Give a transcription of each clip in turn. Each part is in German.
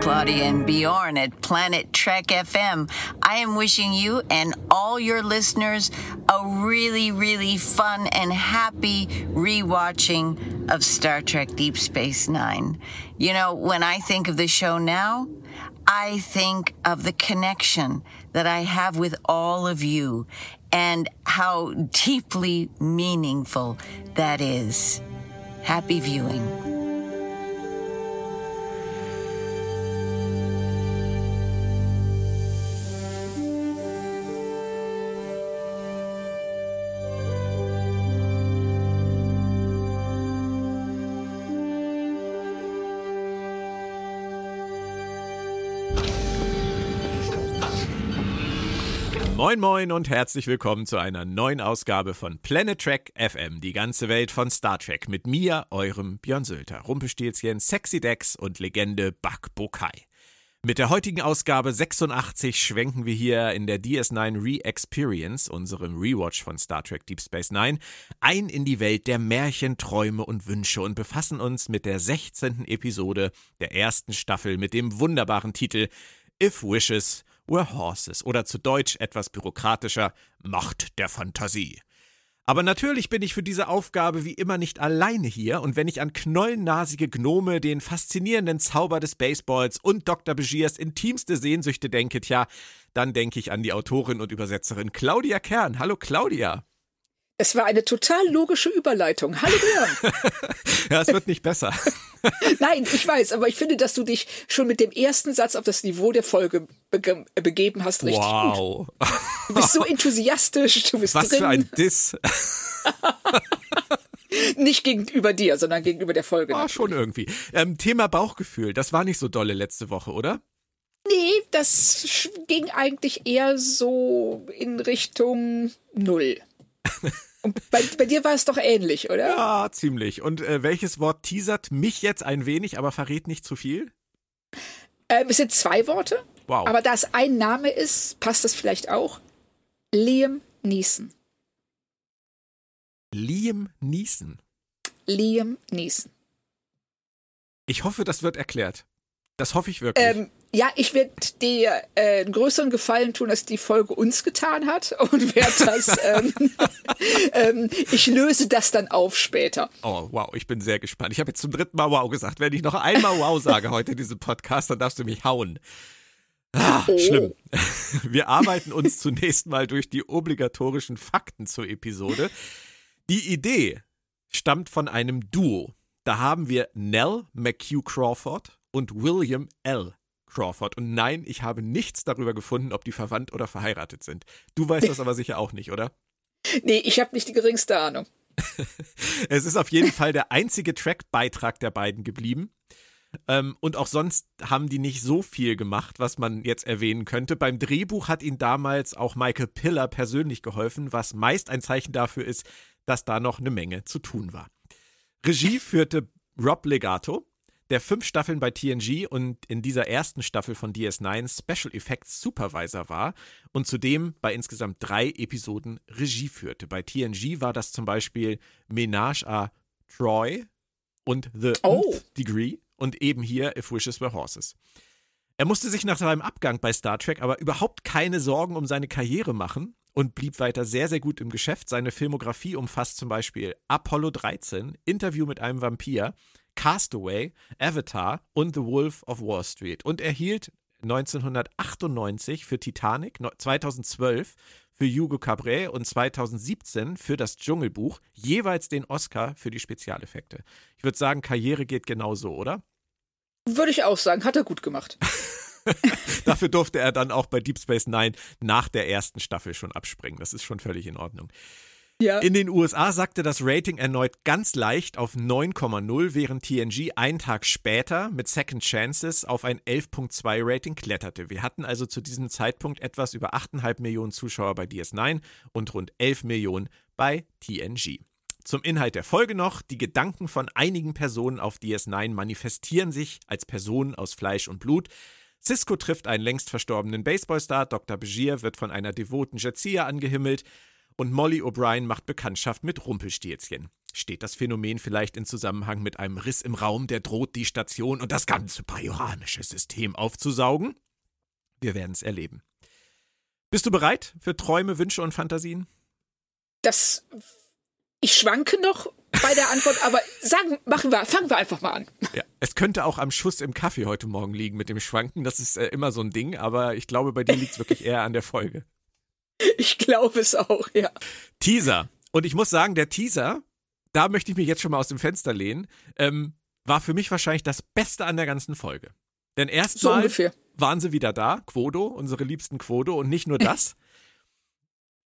Claudia and Bjorn at Planet Trek FM. I am wishing you and all your listeners a really, really fun and happy rewatching of Star Trek Deep Space Nine. You know, when I think of the show now, I think of the connection that I have with all of you and how deeply meaningful that is. Happy viewing. Moin Moin und herzlich willkommen zu einer neuen Ausgabe von Planet Trek FM, die ganze Welt von Star Trek mit mir, eurem Björn Sölter, Rumpelstilzchen, Sexy Dex und Legende Bak Bokai. Mit der heutigen Ausgabe 86 schwenken wir hier in der DS9 Re-Experience, unserem Rewatch von Star Trek Deep Space Nine, ein in die Welt der Märchen, Träume und Wünsche und befassen uns mit der 16. Episode der ersten Staffel mit dem wunderbaren Titel If Wishes were horses oder zu Deutsch etwas bürokratischer Macht der Fantasie. Aber natürlich bin ich für diese Aufgabe wie immer nicht alleine hier und wenn ich an knollennasige Gnome, den faszinierenden Zauber des Baseballs und Dr. Begiers intimste Sehnsüchte denke, tja, dann denke ich an die Autorin und Übersetzerin Claudia Kern. Hallo Claudia. Es war eine total logische Überleitung. Hallo Björn. ja, es wird nicht besser. Nein, ich weiß, aber ich finde, dass du dich schon mit dem ersten Satz auf das Niveau der Folge bege begeben hast. Richtig wow. Gut. Du bist so enthusiastisch, du bist Was drin. für ein Diss. nicht gegenüber dir, sondern gegenüber der Folge. War schon irgendwie. Ähm, Thema Bauchgefühl, das war nicht so dolle letzte Woche, oder? Nee, das ging eigentlich eher so in Richtung Null. Und bei, bei, dir war es doch ähnlich, oder? Ja, ziemlich. Und äh, welches Wort teasert mich jetzt ein wenig, aber verrät nicht zu viel? Ähm, es sind zwei Worte. Wow. Aber da es ein Name ist, passt das vielleicht auch. Liam Neeson. Liam Neeson. Liam Neeson. Ich hoffe, das wird erklärt. Das hoffe ich wirklich. Ähm, ja, ich werde dir äh, einen größeren Gefallen tun, als die Folge uns getan hat und werde das. ähm, ähm, ich löse das dann auf später. Oh, wow, ich bin sehr gespannt. Ich habe jetzt zum dritten Mal Wow gesagt. Wenn ich noch einmal Wow sage heute in diesem Podcast, dann darfst du mich hauen. Ah, oh. Schlimm. Wir arbeiten uns zunächst mal durch die obligatorischen Fakten zur Episode. Die Idee stammt von einem Duo. Da haben wir Nell McHugh Crawford und William L. Crawford. Und nein, ich habe nichts darüber gefunden, ob die verwandt oder verheiratet sind. Du weißt das aber sicher auch nicht, oder? Nee, ich habe nicht die geringste Ahnung. es ist auf jeden Fall der einzige Track-Beitrag der beiden geblieben. Ähm, und auch sonst haben die nicht so viel gemacht, was man jetzt erwähnen könnte. Beim Drehbuch hat ihnen damals auch Michael Piller persönlich geholfen, was meist ein Zeichen dafür ist, dass da noch eine Menge zu tun war. Regie führte Rob Legato, der fünf Staffeln bei TNG und in dieser ersten Staffel von DS9 Special Effects Supervisor war und zudem bei insgesamt drei Episoden Regie führte. Bei TNG war das zum Beispiel Menage à Troy und The oh. Degree und eben hier If Wishes Were Horses. Er musste sich nach seinem Abgang bei Star Trek aber überhaupt keine Sorgen um seine Karriere machen und blieb weiter sehr, sehr gut im Geschäft. Seine Filmografie umfasst zum Beispiel Apollo 13, Interview mit einem Vampir, Castaway, Avatar und The Wolf of Wall Street und erhielt 1998 für Titanic, 2012 für Hugo Cabret und 2017 für das Dschungelbuch jeweils den Oscar für die Spezialeffekte. Ich würde sagen, Karriere geht genauso, oder? Würde ich auch sagen, hat er gut gemacht. Dafür durfte er dann auch bei Deep Space Nine nach der ersten Staffel schon abspringen. Das ist schon völlig in Ordnung. Ja. In den USA sagte das Rating erneut ganz leicht auf 9,0, während TNG einen Tag später mit Second Chances auf ein 11,2 Rating kletterte. Wir hatten also zu diesem Zeitpunkt etwas über 8,5 Millionen Zuschauer bei DS9 und rund 11 Millionen bei TNG. Zum Inhalt der Folge noch. Die Gedanken von einigen Personen auf DS9 manifestieren sich als Personen aus Fleisch und Blut. Cisco trifft einen längst verstorbenen Baseballstar, Dr. Begier wird von einer devoten Jetsia angehimmelt und Molly O'Brien macht Bekanntschaft mit Rumpelstilzchen. Steht das Phänomen vielleicht in Zusammenhang mit einem Riss im Raum, der droht, die Station und das ganze bajoramische System aufzusaugen? Wir werden es erleben. Bist du bereit für Träume, Wünsche und Fantasien? Das. Ich schwanke noch bei der Antwort, aber sagen, machen wir, fangen wir einfach mal an. Ja, es könnte auch am Schuss im Kaffee heute Morgen liegen mit dem Schwanken. Das ist äh, immer so ein Ding, aber ich glaube, bei dir liegt es wirklich eher an der Folge. Ich glaube es auch, ja. Teaser. Und ich muss sagen, der Teaser da möchte ich mich jetzt schon mal aus dem Fenster lehnen, ähm, war für mich wahrscheinlich das Beste an der ganzen Folge. Denn erstmal so waren sie wieder da, Quodo, unsere liebsten Quodo, und nicht nur das.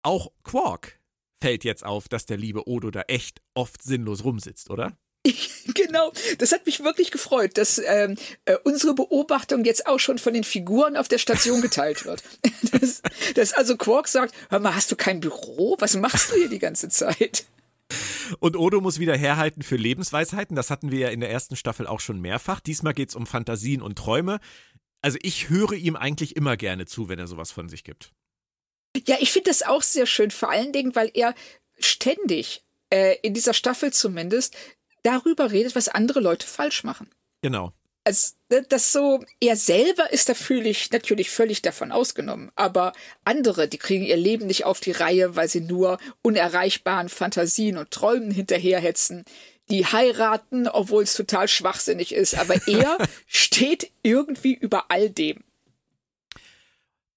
auch Quark fällt jetzt auf, dass der liebe Odo da echt oft sinnlos rumsitzt, oder? genau, das hat mich wirklich gefreut, dass ähm, äh, unsere Beobachtung jetzt auch schon von den Figuren auf der Station geteilt wird. dass, dass also Quark sagt, hör mal, hast du kein Büro? Was machst du hier die ganze Zeit? Und Odo muss wieder herhalten für Lebensweisheiten. Das hatten wir ja in der ersten Staffel auch schon mehrfach. Diesmal geht es um Fantasien und Träume. Also ich höre ihm eigentlich immer gerne zu, wenn er sowas von sich gibt. Ja, ich finde das auch sehr schön, vor allen Dingen, weil er ständig, äh, in dieser Staffel zumindest, darüber redet, was andere Leute falsch machen. Genau also das so, er selber ist da natürlich, natürlich völlig davon ausgenommen, aber andere, die kriegen ihr Leben nicht auf die Reihe, weil sie nur unerreichbaren Fantasien und Träumen hinterherhetzen. Die heiraten, obwohl es total schwachsinnig ist, aber er steht irgendwie über all dem.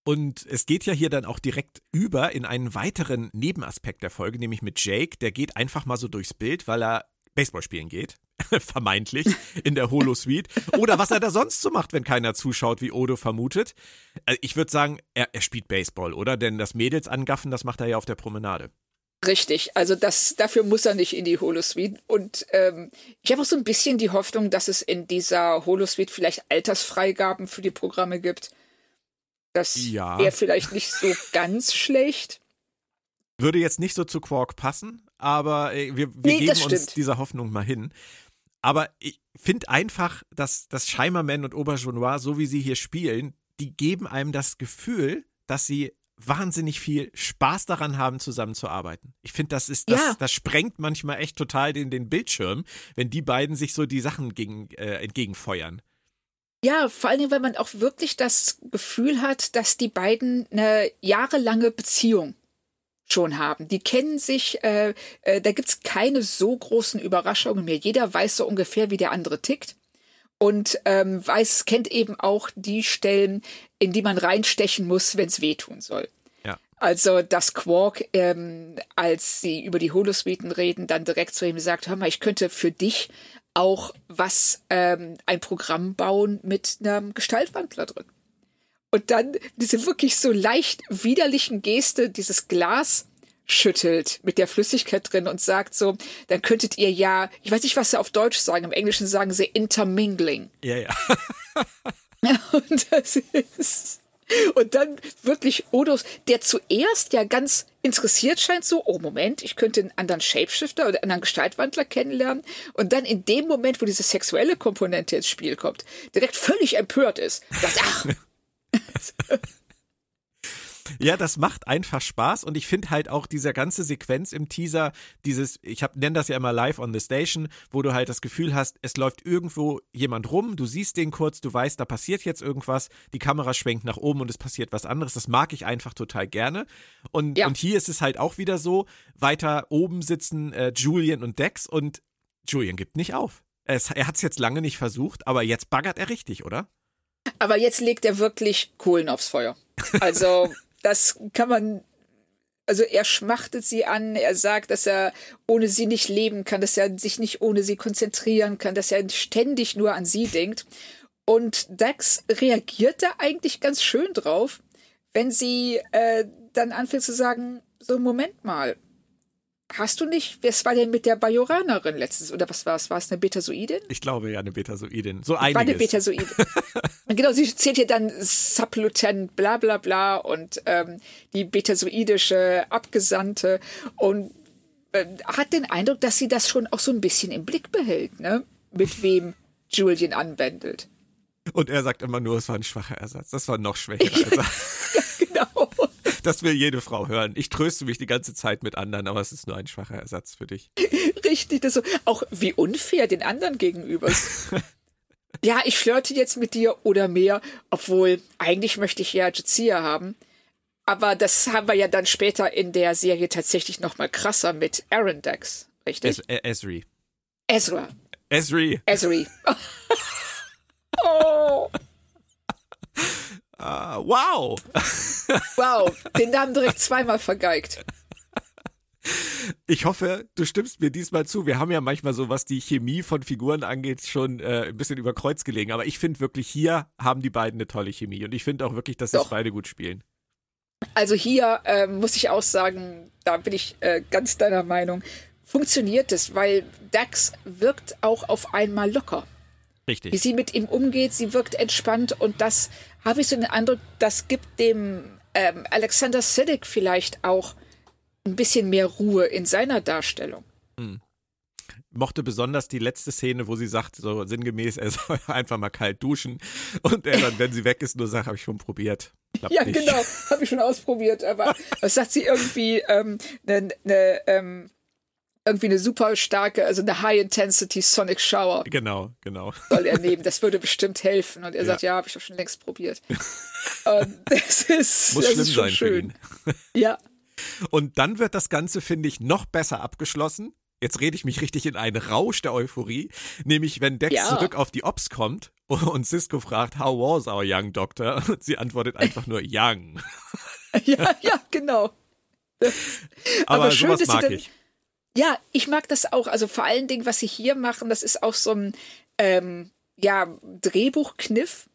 Und es geht ja hier dann auch direkt über in einen weiteren Nebenaspekt der Folge, nämlich mit Jake. Der geht einfach mal so durchs Bild, weil er Baseball spielen geht. vermeintlich, in der Holo-Suite. Oder was er da sonst so macht, wenn keiner zuschaut, wie Odo vermutet. Also ich würde sagen, er, er spielt Baseball, oder? Denn das Mädels angaffen, das macht er ja auf der Promenade. Richtig, also das, dafür muss er nicht in die Holosuite. Und ähm, ich habe auch so ein bisschen die Hoffnung, dass es in dieser Holosuite vielleicht Altersfreigaben für die Programme gibt. Das ja. wäre vielleicht nicht so ganz schlecht. Würde jetzt nicht so zu Quark passen, aber äh, wir, wir nee, geben uns dieser Hoffnung mal hin. Aber ich finde einfach, dass, dass Scheimerman und Aubergenois, so wie sie hier spielen, die geben einem das Gefühl, dass sie wahnsinnig viel Spaß daran haben, zusammenzuarbeiten. Ich finde, das ist, das, ja. das sprengt manchmal echt total den, den Bildschirm, wenn die beiden sich so die Sachen gegen, äh, entgegenfeuern. Ja, vor allen Dingen, weil man auch wirklich das Gefühl hat, dass die beiden eine jahrelange Beziehung schon haben. Die kennen sich, äh, äh, da gibt's keine so großen Überraschungen mehr. Jeder weiß so ungefähr, wie der andere tickt und ähm, weiß, kennt eben auch die Stellen, in die man reinstechen muss, wenn es wehtun soll. Ja. Also, dass Quark, ähm, als sie über die Holosuiten reden, dann direkt zu ihm sagt, hör mal, ich könnte für dich auch was, ähm, ein Programm bauen mit einem Gestaltwandler drin und dann diese wirklich so leicht widerlichen Geste, dieses Glas schüttelt mit der Flüssigkeit drin und sagt so, dann könntet ihr ja, ich weiß nicht, was sie auf Deutsch sagen, im Englischen sagen sie intermingling. Ja, ja. und das ist und dann wirklich Odos, der zuerst ja ganz interessiert scheint, so, oh Moment, ich könnte einen anderen Shapeshifter oder einen anderen Gestaltwandler kennenlernen. Und dann in dem Moment, wo diese sexuelle Komponente ins Spiel kommt, direkt völlig empört ist. Sagt, ach, Ja, das macht einfach Spaß und ich finde halt auch diese ganze Sequenz im Teaser, dieses, ich nenne das ja immer live on the station, wo du halt das Gefühl hast, es läuft irgendwo jemand rum, du siehst den kurz, du weißt, da passiert jetzt irgendwas, die Kamera schwenkt nach oben und es passiert was anderes. Das mag ich einfach total gerne. Und, ja. und hier ist es halt auch wieder so, weiter oben sitzen äh, Julian und Dex und Julian gibt nicht auf. Es, er hat es jetzt lange nicht versucht, aber jetzt baggert er richtig, oder? Aber jetzt legt er wirklich Kohlen aufs Feuer. Also, das kann man also er schmachtet sie an, er sagt, dass er ohne sie nicht leben kann, dass er sich nicht ohne sie konzentrieren kann, dass er ständig nur an sie denkt. Und Dax reagiert da eigentlich ganz schön drauf, wenn sie äh, dann anfängt zu sagen, so Moment mal, Hast du nicht, was war denn mit der Bajoranerin letztens? Oder was war es? War es eine Betasoidin? Ich glaube ja, eine Betasoidin. So einiges. War eine Betasoidin. genau, sie zählt hier dann Sublutent, bla bla bla und ähm, die betasoidische Abgesandte und äh, hat den Eindruck, dass sie das schon auch so ein bisschen im Blick behält, ne? Mit wem Julian anwendelt. Und er sagt immer nur, es war ein schwacher Ersatz. Das war noch schwächer. Ersatz. genau. Das will jede Frau hören. Ich tröste mich die ganze Zeit mit anderen, aber es ist nur ein schwacher Ersatz für dich. Richtig, das so. Auch wie unfair den anderen gegenüber. ja, ich flirte jetzt mit dir oder mehr, obwohl eigentlich möchte ich ja Jazia haben. Aber das haben wir ja dann später in der Serie tatsächlich noch mal krasser mit Aaron Dex, richtig? Es äh, Esri. Ezra. Esri. Esri. oh. Uh, wow. wow, den Namen direkt zweimal vergeigt. Ich hoffe, du stimmst mir diesmal zu. Wir haben ja manchmal so, was die Chemie von Figuren angeht, schon äh, ein bisschen über Kreuz gelegen. Aber ich finde wirklich, hier haben die beiden eine tolle Chemie. Und ich finde auch wirklich, dass sie beide gut spielen. Also hier äh, muss ich auch sagen, da bin ich äh, ganz deiner Meinung, funktioniert es, weil Dax wirkt auch auf einmal locker. Richtig. Wie sie mit ihm umgeht, sie wirkt entspannt und das habe ich so den Eindruck, das gibt dem ähm, Alexander Siddig vielleicht auch ein bisschen mehr Ruhe in seiner Darstellung. Hm. Mochte besonders die letzte Szene, wo sie sagt, so sinngemäß, er soll einfach mal kalt duschen und er dann, wenn sie weg ist, nur sagt, habe ich schon probiert. Klappt ja, nicht. genau, habe ich schon ausprobiert, aber was sagt sie irgendwie, ähm, ne, ne, ähm, irgendwie eine super starke, also eine High-Intensity Sonic Shower. Genau, genau. Soll er nehmen. Das würde bestimmt helfen. Und er ja. sagt, ja, habe ich doch schon längst probiert. Und das ist, Muss das schlimm ist schon sein schön. Für ihn. Ja. Und dann wird das Ganze, finde ich, noch besser abgeschlossen. Jetzt rede ich mich richtig in einen Rausch der Euphorie. Nämlich, wenn Dex ja. zurück auf die Ops kommt und Cisco fragt, how was our young doctor? Und sie antwortet einfach nur young. ja, ja, genau. Das, aber, aber schön, sowas mag ich. Ja, ich mag das auch. Also vor allen Dingen, was sie hier machen, das ist auch so ein ähm, ja, Drehbuchkniff,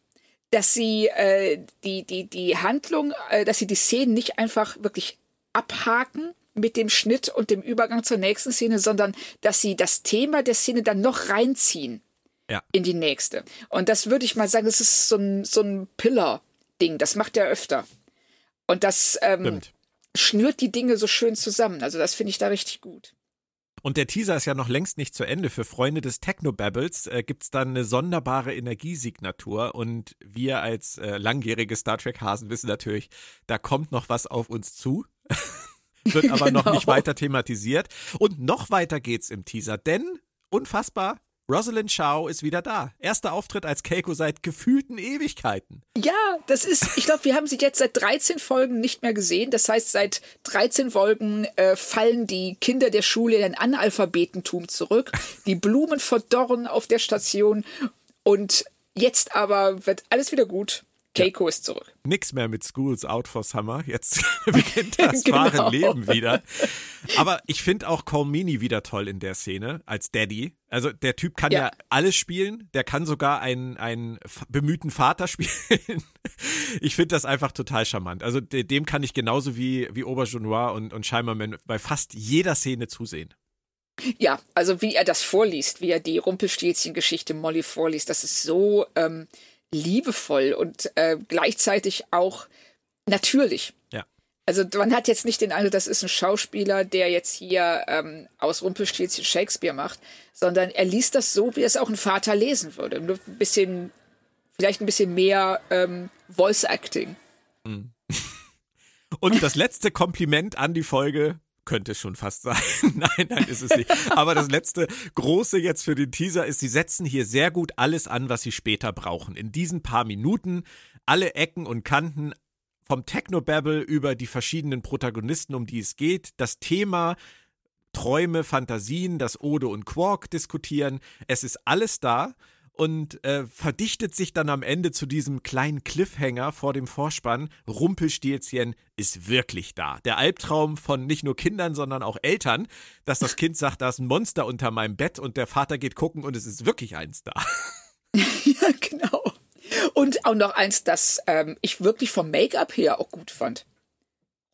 dass sie äh, die, die, die Handlung, äh, dass sie die Szenen nicht einfach wirklich abhaken mit dem Schnitt und dem Übergang zur nächsten Szene, sondern dass sie das Thema der Szene dann noch reinziehen ja. in die nächste. Und das würde ich mal sagen, das ist so ein, so ein Pillar-Ding. Das macht er öfter. Und das ähm, schnürt die Dinge so schön zusammen. Also das finde ich da richtig gut. Und der Teaser ist ja noch längst nicht zu Ende. Für Freunde des Technobabbles äh, gibt es dann eine sonderbare Energiesignatur. Und wir als äh, langjährige Star Trek-Hasen wissen natürlich, da kommt noch was auf uns zu. Wird aber genau. noch nicht weiter thematisiert. Und noch weiter geht's im Teaser, denn unfassbar, Rosalind Shaw ist wieder da. Erster Auftritt als Keiko seit gefühlten Ewigkeiten. Ja, das ist, ich glaube, wir haben sie jetzt seit 13 Folgen nicht mehr gesehen. Das heißt, seit 13 Folgen äh, fallen die Kinder der Schule in Analphabetentum zurück. Die Blumen verdorren auf der Station und jetzt aber wird alles wieder gut. Keiko ist zurück. Nix mehr mit Schools Out for Summer. Jetzt beginnt das genau. wahre Leben wieder. Aber ich finde auch Colmini wieder toll in der Szene als Daddy. Also der Typ kann ja, ja alles spielen. Der kann sogar einen, einen bemühten Vater spielen. ich finde das einfach total charmant. Also dem kann ich genauso wie, wie Aubergenois und, und Scheimerman bei fast jeder Szene zusehen. Ja, also wie er das vorliest, wie er die Rumpelstilzchen-Geschichte Molly vorliest, das ist so ähm, liebevoll und äh, gleichzeitig auch natürlich. Ja. Also man hat jetzt nicht den Eindruck, das ist ein Schauspieler, der jetzt hier ähm, aus Rumpelstilzchen Shakespeare macht, sondern er liest das so, wie es auch ein Vater lesen würde. Nur ein bisschen, vielleicht ein bisschen mehr ähm, Voice Acting. Mhm. Und das letzte Kompliment an die Folge könnte schon fast sein. nein, nein, ist es nicht. Aber das letzte große jetzt für den Teaser ist, sie setzen hier sehr gut alles an, was sie später brauchen. In diesen paar Minuten alle Ecken und Kanten vom Technobabble über die verschiedenen Protagonisten, um die es geht, das Thema Träume, Fantasien, das Ode und Quark diskutieren. Es ist alles da und äh, verdichtet sich dann am Ende zu diesem kleinen Cliffhanger vor dem Vorspann. Rumpelstilzchen ist wirklich da. Der Albtraum von nicht nur Kindern, sondern auch Eltern, dass das Kind sagt, da ist ein Monster unter meinem Bett und der Vater geht gucken und es ist wirklich eins da. ja, genau. Und auch noch eins, das ähm, ich wirklich vom Make-up her auch gut fand.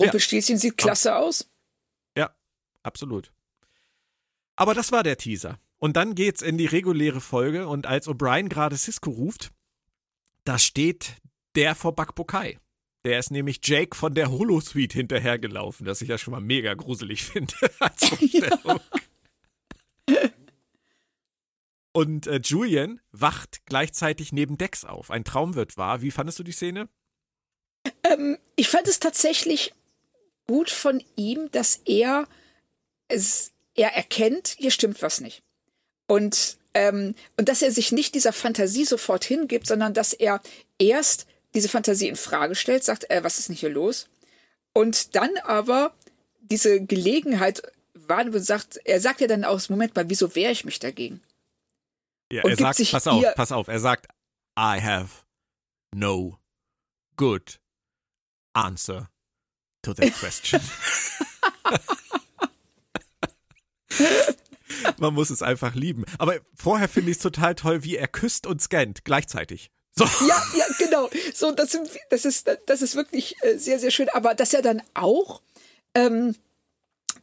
Rumpelstilzchen ja. sieht klasse aus. Ja, absolut. Aber das war der Teaser. Und dann geht's in die reguläre Folge und als O'Brien gerade Cisco ruft, da steht der vor Bakbokai. Der ist nämlich Jake von der Holosuite hinterhergelaufen, das ich ja schon mal mega gruselig finde als Ja. Und äh, Julian wacht gleichzeitig neben Dex auf. Ein Traum wird wahr. Wie fandest du die Szene? Ähm, ich fand es tatsächlich gut von ihm, dass er es, er erkennt, hier stimmt was nicht. Und, ähm, und dass er sich nicht dieser Fantasie sofort hingibt, sondern dass er erst diese Fantasie in Frage stellt, sagt, äh, was ist denn hier los? Und dann aber diese Gelegenheit wahrnimmt und sagt, er sagt ja dann aus, Moment mal, wieso wehre ich mich dagegen? Ja, Und er sagt, pass auf, pass auf, er sagt, I have no good answer to that question. Man muss es einfach lieben. Aber vorher finde ich es total toll, wie er küsst und scannt gleichzeitig. So. Ja, ja, genau. So, das, sind, das, ist, das ist wirklich äh, sehr, sehr schön. Aber dass er dann auch ähm,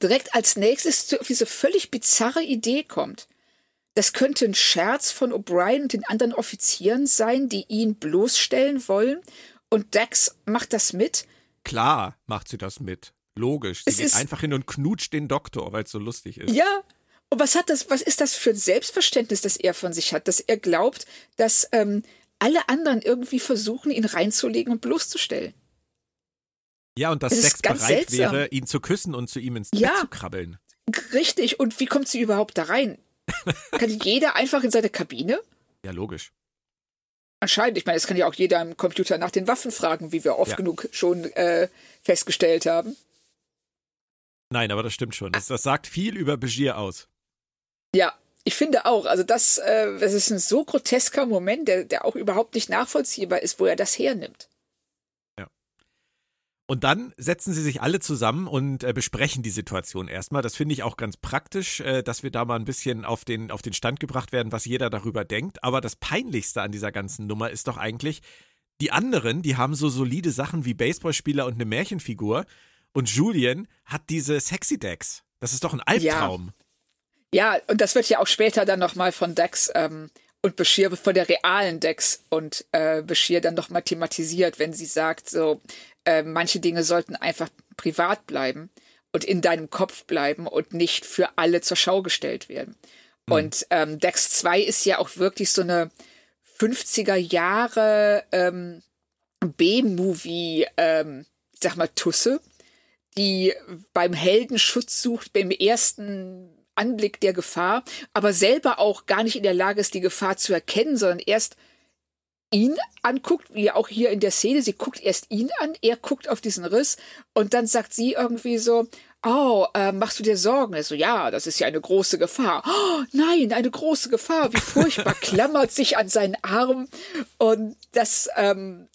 direkt als nächstes zu diese völlig bizarre Idee kommt. Das könnte ein Scherz von O'Brien und den anderen Offizieren sein, die ihn bloßstellen wollen. Und Dax macht das mit. Klar macht sie das mit. Logisch. Sie Es geht einfach hin und knutscht den Doktor, weil es so lustig ist. Ja. Und was hat das, was ist das für ein Selbstverständnis, das er von sich hat, dass er glaubt, dass ähm, alle anderen irgendwie versuchen, ihn reinzulegen und bloßzustellen? Ja, und dass Dex ganz bereit seltsam. wäre, ihn zu küssen und zu ihm ins Ja. Bett zu krabbeln. Richtig. Und wie kommt sie überhaupt da rein? Kann jeder einfach in seine Kabine? Ja, logisch. Anscheinend. Ich meine, es kann ja auch jeder im Computer nach den Waffen fragen, wie wir oft Ja. genug schon äh, festgestellt haben. Nein, aber das stimmt schon. Das, das sagt viel über Begier aus. Ja, ich finde auch. Also das, äh, das ist ein so grotesker Moment, der, der auch überhaupt nicht nachvollziehbar ist, wo er das hernimmt. Und dann setzen sie sich alle zusammen und äh, besprechen die Situation erstmal. Das finde ich auch ganz praktisch, äh, dass wir da mal ein bisschen auf den, auf den Stand gebracht werden, was jeder darüber denkt. Aber das Peinlichste an dieser ganzen Nummer ist doch eigentlich, die anderen, die haben so solide Sachen wie Baseballspieler und eine Märchenfigur. Und Julian hat diese Sexy Decks. Das ist doch ein Albtraum. Ja, und das wird ja auch später dann nochmal von Dex ähm, und Bashir von der realen Dex und äh, Bashir dann nochmal thematisiert, wenn sie sagt, so, äh, manche Dinge sollten einfach privat bleiben und in deinem Kopf bleiben und nicht für alle zur Schau gestellt werden. Und ähm, Dex 2 ist ja auch wirklich so eine 50er Jahre ähm, B-Movie, ähm, ich sag mal, Tusse, die beim Helden Schutz sucht, beim ersten Anblick der Gefahr, aber selber auch gar nicht in der Lage ist, die Gefahr zu erkennen, sondern erst ihn anguckt, wie auch hier in der Szene. Sie guckt erst ihn an, er guckt auf diesen Riss und dann sagt sie irgendwie so, Oh, äh, machst du dir Sorgen? Er so, ja, das ist ja eine große Gefahr. Oh, nein, eine große Gefahr. Wie furchtbar. Klammert sich an seinen Arm. Und dass, ähm,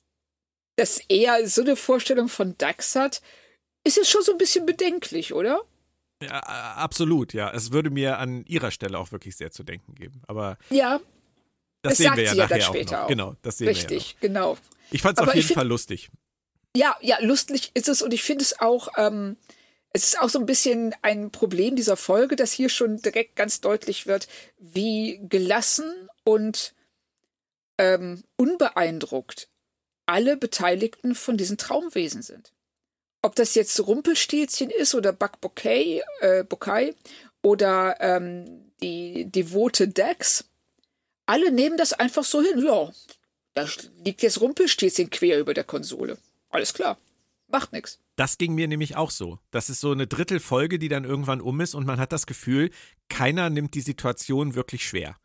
dass er so eine Vorstellung von Dax hat, ist jetzt schon so ein bisschen bedenklich, oder? Ja, absolut, ja. Es würde mir an ihrer Stelle auch wirklich sehr zu denken geben. Aber Ja, das, Das sehen wir ja sie ja nachher auch auch. Genau, das sehen wir ja richtig, genau. Ich fand es auf jeden find- Fall lustig. Ja, ja, lustig ist es und ich finde es auch, ähm, es ist auch so ein bisschen ein Problem dieser Folge, dass hier schon direkt ganz deutlich wird, wie gelassen und ähm, unbeeindruckt alle Beteiligten von diesen Traumwesen sind. Ob das jetzt Rumpelstilzchen ist oder Buck Bokeh, äh, Bokai oder ähm, die devote Dex, alle nehmen das einfach so hin. Ja, da liegt jetzt Rumpelstilzchen quer über der Konsole. Alles klar. Macht nix. Das ging mir nämlich auch so. Das ist so eine Drittelfolge, die dann irgendwann um ist und man hat das Gefühl, keiner nimmt die Situation wirklich schwer.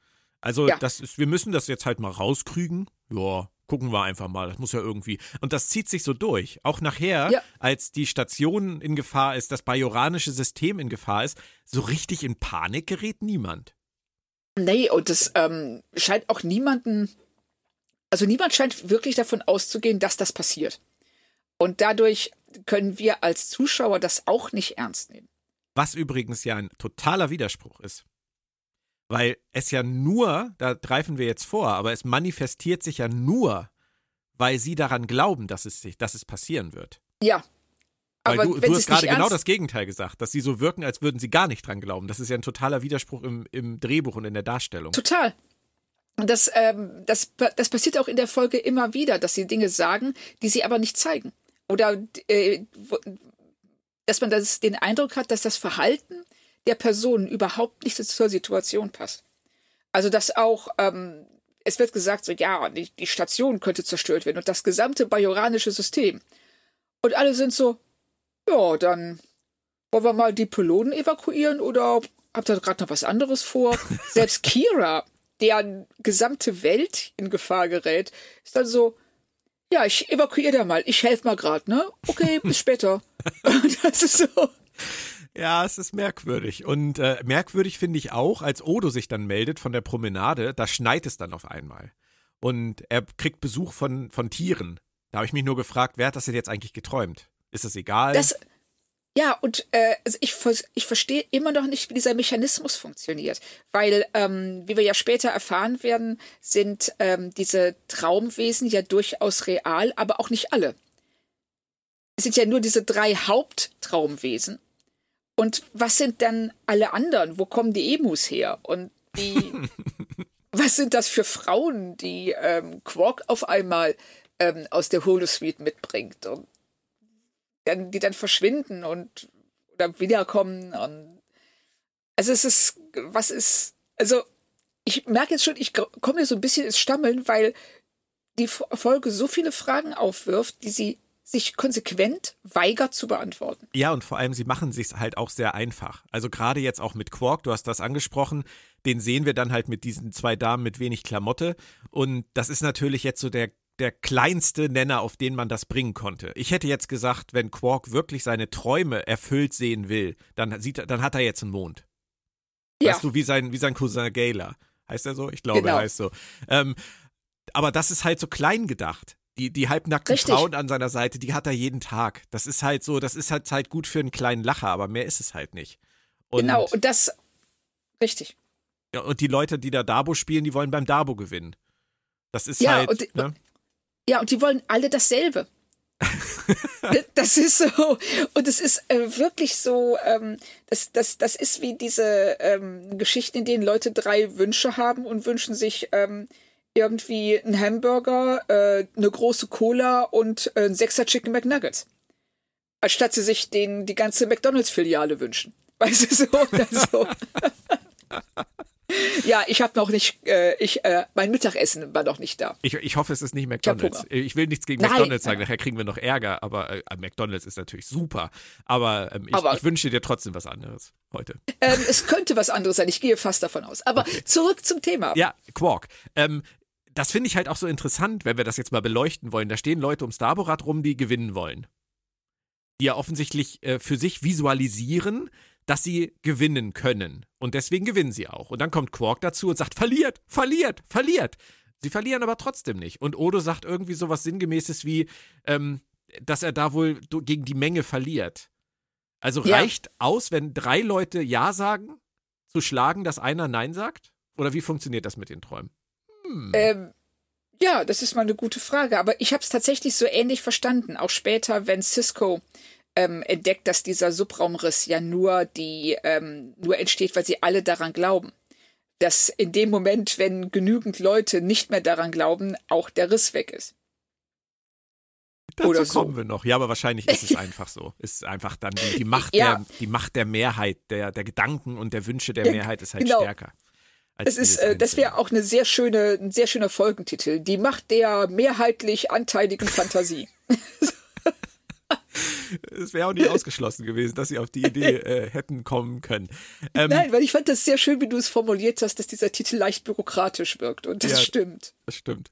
Also Ja. das ist, wir müssen das jetzt halt mal rauskriegen. Ja, gucken wir einfach mal. Das muss ja irgendwie. Und das zieht sich so durch. Auch nachher, Ja. als die Station in Gefahr ist, das bajoranische System in Gefahr ist, so richtig in Panik gerät niemand. Nee, und das ähm, scheint auch niemanden, also niemand scheint wirklich davon auszugehen, dass das passiert. Und dadurch können wir als Zuschauer das auch nicht ernst nehmen. Was übrigens ja ein totaler Widerspruch ist. Weil es ja nur, da greifen wir jetzt vor, aber es manifestiert sich ja nur, weil sie daran glauben, dass es, sich, dass es passieren wird. Ja. Weil Aber du, du hast gerade genau das Gegenteil gesagt, dass sie so wirken, als würden sie gar nicht dran glauben. Das ist ja ein totaler Widerspruch im, im Drehbuch und in der Darstellung. Total. Und das, ähm, das, das passiert auch in der Folge immer wieder, dass sie Dinge sagen, die sie aber nicht zeigen. Oder äh, dass man das, den Eindruck hat, dass das Verhalten der Person überhaupt nicht zur Situation passt. Also, dass auch, ähm, es wird gesagt, so, ja, die, die Station könnte zerstört werden und das gesamte bajoranische System. Und alle sind so, ja, dann wollen wir mal die Pylonen evakuieren oder habt ihr gerade noch was anderes vor? Selbst Kira, deren gesamte Welt in Gefahr gerät, ist dann so, ja, ich evakuiere da mal, ich helfe mal gerade, ne? Okay, bis später. das ist so. Ja, es ist merkwürdig. Und äh, merkwürdig finde ich auch, als Odo sich dann meldet von der Promenade, da schneit es dann auf einmal. Und er kriegt Besuch von, von Tieren. Da habe ich mich nur gefragt, wer hat das denn jetzt eigentlich geträumt? Ist das egal? Das, ja, und äh, also ich, ich verstehe immer noch nicht, wie dieser Mechanismus funktioniert. Weil, ähm, wie wir ja später erfahren werden, sind ähm, diese Traumwesen ja durchaus real, aber auch nicht alle. Es sind ja nur diese drei Haupttraumwesen. Und was sind dann alle anderen? Wo kommen die Emus her? Und wie, was sind das für Frauen, die ähm, Quark auf einmal ähm, aus der Holosuite mitbringt und dann, die dann verschwinden und oder wiederkommen? Und also es ist, was ist, also ich merke jetzt schon, ich komme mir so ein bisschen ins Stammeln, weil die Folge so viele Fragen aufwirft, die sie sich konsequent weigert zu beantworten. Ja, und vor allem, sie machen sich halt auch sehr einfach. Also gerade jetzt auch mit Quark, du hast das angesprochen, den sehen wir dann halt mit diesen zwei Damen mit wenig Klamotte. Und das ist natürlich jetzt so der, der kleinste Nenner, auf den man das bringen konnte. Ich hätte jetzt gesagt, wenn Quark wirklich seine Träume erfüllt sehen will, dann, sieht, dann hat er jetzt einen Mond. Ja. Weißt du, wie sein, wie sein Cousin Gayla. Heißt er so? Ich glaube, genau. er heißt so. Ähm, aber das ist halt so klein gedacht. Die, die halbnackten Richtig. Frauen an seiner Seite, die hat er jeden Tag. Das ist halt so, das ist halt, halt gut für einen kleinen Lacher, aber mehr ist es halt nicht. Und, genau, und das, richtig. Ja, und die Leute, die da Dabo spielen, die wollen beim Dabo gewinnen. Das ist ja, halt. Und, ne? Ja, und die wollen alle dasselbe. das ist so, und es ist äh, wirklich so, ähm, das, das, das ist wie diese ähm, Geschichten, in denen Leute drei Wünsche haben und wünschen sich ähm, irgendwie ein Hamburger, äh, eine große Cola und äh, ein Sechser Chicken McNuggets. Anstatt sie sich den, die ganze McDonalds-Filiale wünschen. Weißt du so oder so. ja, ich habe noch nicht, äh, ich, äh, mein Mittagessen war noch nicht da. Ich, ich hoffe, es ist nicht McDonalds. Ich, ich will nichts gegen Nein. McDonalds sagen, nachher kriegen wir noch Ärger, aber äh, McDonalds ist natürlich super. Aber, ähm, ich, aber ich, wünsche dir trotzdem was anderes heute. Ähm, es könnte was anderes sein, ich gehe fast davon aus. Aber okay. zurück zum Thema. Ja, Quark. Ähm, das finde ich halt auch so interessant, wenn wir das jetzt mal beleuchten wollen. Da stehen Leute um Starboard rum, die gewinnen wollen. Die ja offensichtlich äh, für sich visualisieren, dass sie gewinnen können. Und deswegen gewinnen sie auch. Und dann kommt Quark dazu und sagt, verliert, verliert, verliert. Sie verlieren aber trotzdem nicht. Und Odo sagt irgendwie so was Sinngemäßes wie, ähm, dass er da wohl gegen die Menge verliert. Also ja. reicht aus, wenn drei Leute Ja sagen, zu schlagen, dass einer Nein sagt? Oder wie funktioniert das mit den Träumen? Hm. Ähm, ja, das ist mal eine gute Frage. Aber ich habe es tatsächlich so ähnlich verstanden. Auch später, wenn Cisco ähm, entdeckt, dass dieser Subraumriss ja nur die ähm, nur entsteht, weil sie alle daran glauben. Dass in dem Moment, wenn genügend Leute nicht mehr daran glauben, auch der Riss weg ist. Dazu Oder so. kommen wir noch. Ja, aber wahrscheinlich ist es einfach so. Ist einfach dann die, die Macht ja. der die Macht der Mehrheit, der der Gedanken und der Wünsche der ja, Mehrheit ist halt genau. stärker. Das ist, äh, das wäre auch eine sehr schöne, ein sehr schöner Folgentitel. Die Macht der mehrheitlich anteiligen Fantasie. Es wäre auch nicht ausgeschlossen gewesen, dass sie auf die Idee äh, hätten kommen können. Ähm, Nein, weil ich fand das sehr schön, wie du es formuliert hast, dass dieser Titel leicht bürokratisch wirkt. Und das ja, stimmt. Das stimmt.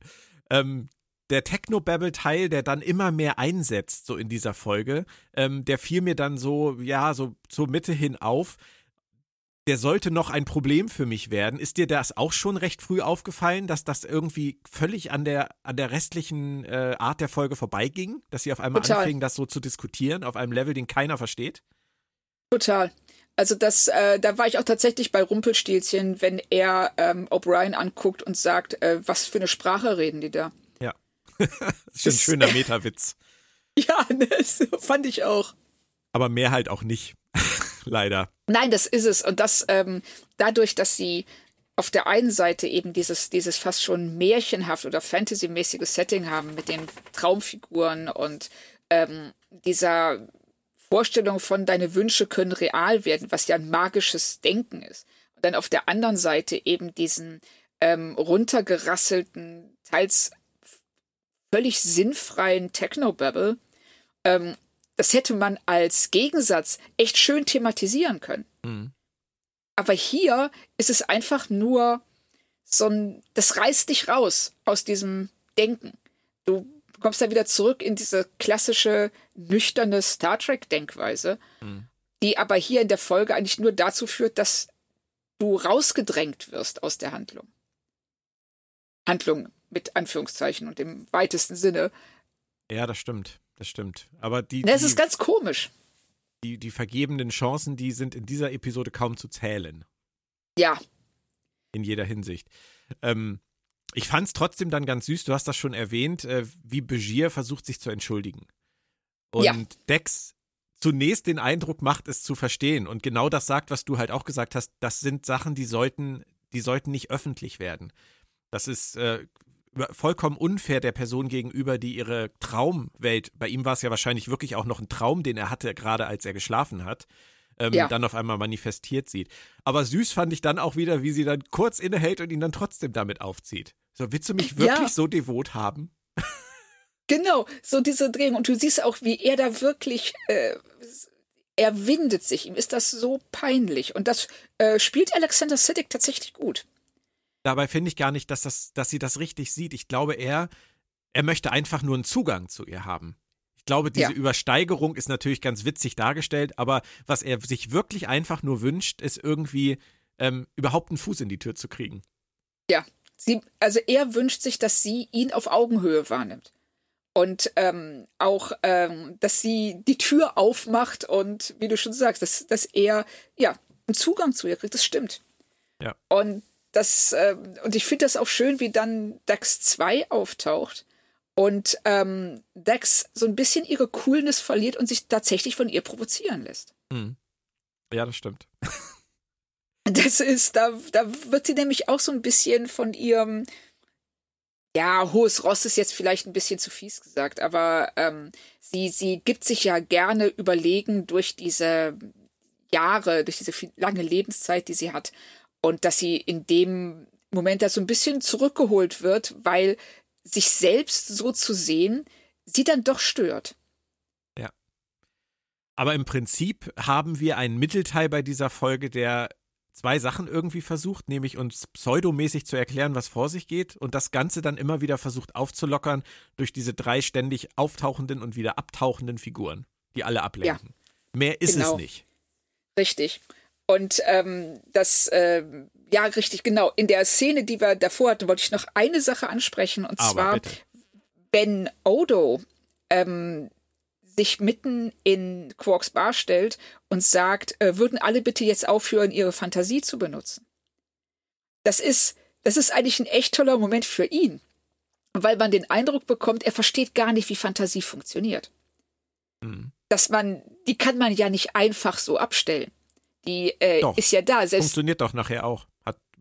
Ähm, der Technobabble-Teil, der dann immer mehr einsetzt, so in dieser Folge, ähm, der fiel mir dann so, ja, so zur Mitte hin auf der sollte noch ein Problem für mich werden. Ist dir das auch schon recht früh aufgefallen, dass das irgendwie völlig an der, an der restlichen äh, Art der Folge vorbeiging? Dass sie auf einmal Total. anfingen, das so zu diskutieren, auf einem Level, den keiner versteht? Total. Also das, äh, da war ich auch tatsächlich bei Rumpelstilzchen, wenn er ähm, O'Brien anguckt und sagt, äh, was für eine Sprache reden die da? Ja. das ist schon ein schöner Metawitz. ja, das fand ich auch. Aber mehr halt auch nicht. Leider. Nein, das ist es. Und das ähm, dadurch, dass sie auf der einen Seite eben dieses, dieses fast schon märchenhaft oder fantasymäßige Setting haben mit den Traumfiguren und ähm, dieser Vorstellung von deine Wünsche können real werden, was ja ein magisches Denken ist. dann auf der anderen Seite eben diesen ähm, runtergerasselten, teils völlig sinnfreien Technobabble. Ähm, das hätte man als Gegensatz echt schön thematisieren können. Mhm. Aber hier ist es einfach nur so ein, das reißt dich raus aus diesem Denken. Du kommst da wieder zurück in diese klassische, nüchterne Star Trek-Denkweise, mhm. die aber hier in der Folge eigentlich nur dazu führt, dass du rausgedrängt wirst aus der Handlung. Handlung mit Anführungszeichen und im weitesten Sinne. Ja, das stimmt. Das stimmt. Aber die. Das die, ist ganz komisch. Die, die vergebenen Chancen, die sind in dieser Episode kaum zu zählen. Ja. In jeder Hinsicht. Ähm, ich fand es trotzdem dann ganz süß, du hast das schon erwähnt, äh, wie Begier versucht, sich zu entschuldigen. Und ja. Dex zunächst den Eindruck macht, es zu verstehen und genau das sagt, was du halt auch gesagt hast, das sind Sachen, die sollten, die sollten nicht öffentlich werden. Das ist äh, vollkommen unfair der Person gegenüber, die ihre Traumwelt, bei ihm war es ja wahrscheinlich wirklich auch noch ein Traum, den er hatte, gerade als er geschlafen hat, ähm, ja. dann auf einmal manifestiert sieht. Aber süß fand ich dann auch wieder, wie sie dann kurz innehält und ihn dann trotzdem damit aufzieht. So, willst du mich wirklich ja. so devot haben? Genau, so diese Drehung. Und du siehst auch, wie er da wirklich, äh, er windet sich. Ihm ist das so peinlich. Und das äh, spielt Alexander Siddig tatsächlich gut. Dabei finde ich gar nicht, dass, das, dass sie das richtig sieht. Ich glaube, er, er möchte einfach nur einen Zugang zu ihr haben. Ich glaube, diese ja. Übersteigerung ist natürlich ganz witzig dargestellt, aber was er sich wirklich einfach nur wünscht, ist irgendwie ähm, überhaupt einen Fuß in die Tür zu kriegen. Ja, sie, also er wünscht sich, dass sie ihn auf Augenhöhe wahrnimmt und ähm, auch, ähm, dass sie die Tür aufmacht und wie du schon sagst, dass, dass er ja einen Zugang zu ihr kriegt. Das stimmt. Ja. Und das äh, und ich finde das auch schön, wie dann Dax 2 auftaucht und ähm, Dax so ein bisschen ihre Coolness verliert und sich tatsächlich von ihr provozieren lässt. Mhm. Ja, das stimmt. Das ist, da, da wird sie nämlich auch so ein bisschen von ihrem ja, hohes Ross ist jetzt vielleicht ein bisschen zu fies gesagt, aber ähm, sie, sie gibt sich ja gerne überlegen durch diese Jahre, durch diese viel, lange Lebenszeit, die sie hat. Und dass sie in dem Moment da so ein bisschen zurückgeholt wird, weil sich selbst so zu sehen, sie dann doch stört. Ja. Aber im Prinzip haben wir einen Mittelteil bei dieser Folge, der zwei Sachen irgendwie versucht, nämlich uns pseudomäßig zu erklären, was vor sich geht und das Ganze dann immer wieder versucht aufzulockern durch diese drei ständig auftauchenden und wieder abtauchenden Figuren, die alle ablenken. Ja, Mehr ist genau. es nicht. Richtig. Und ähm, das, äh, ja, richtig, genau. In der Szene, die wir davor hatten, wollte ich noch eine Sache ansprechen. Und Aber zwar, bitte. Ben Odo ähm, sich mitten in Quarks Bar stellt und sagt, äh, würden alle bitte jetzt aufhören, ihre Fantasie zu benutzen. Das ist, das ist eigentlich ein echt toller Moment für ihn, weil man den Eindruck bekommt, er versteht gar nicht, wie Fantasie funktioniert. Mhm. Dass man, die kann man ja nicht einfach so abstellen. Die äh, doch, ist ja da. Selbst funktioniert doch nachher auch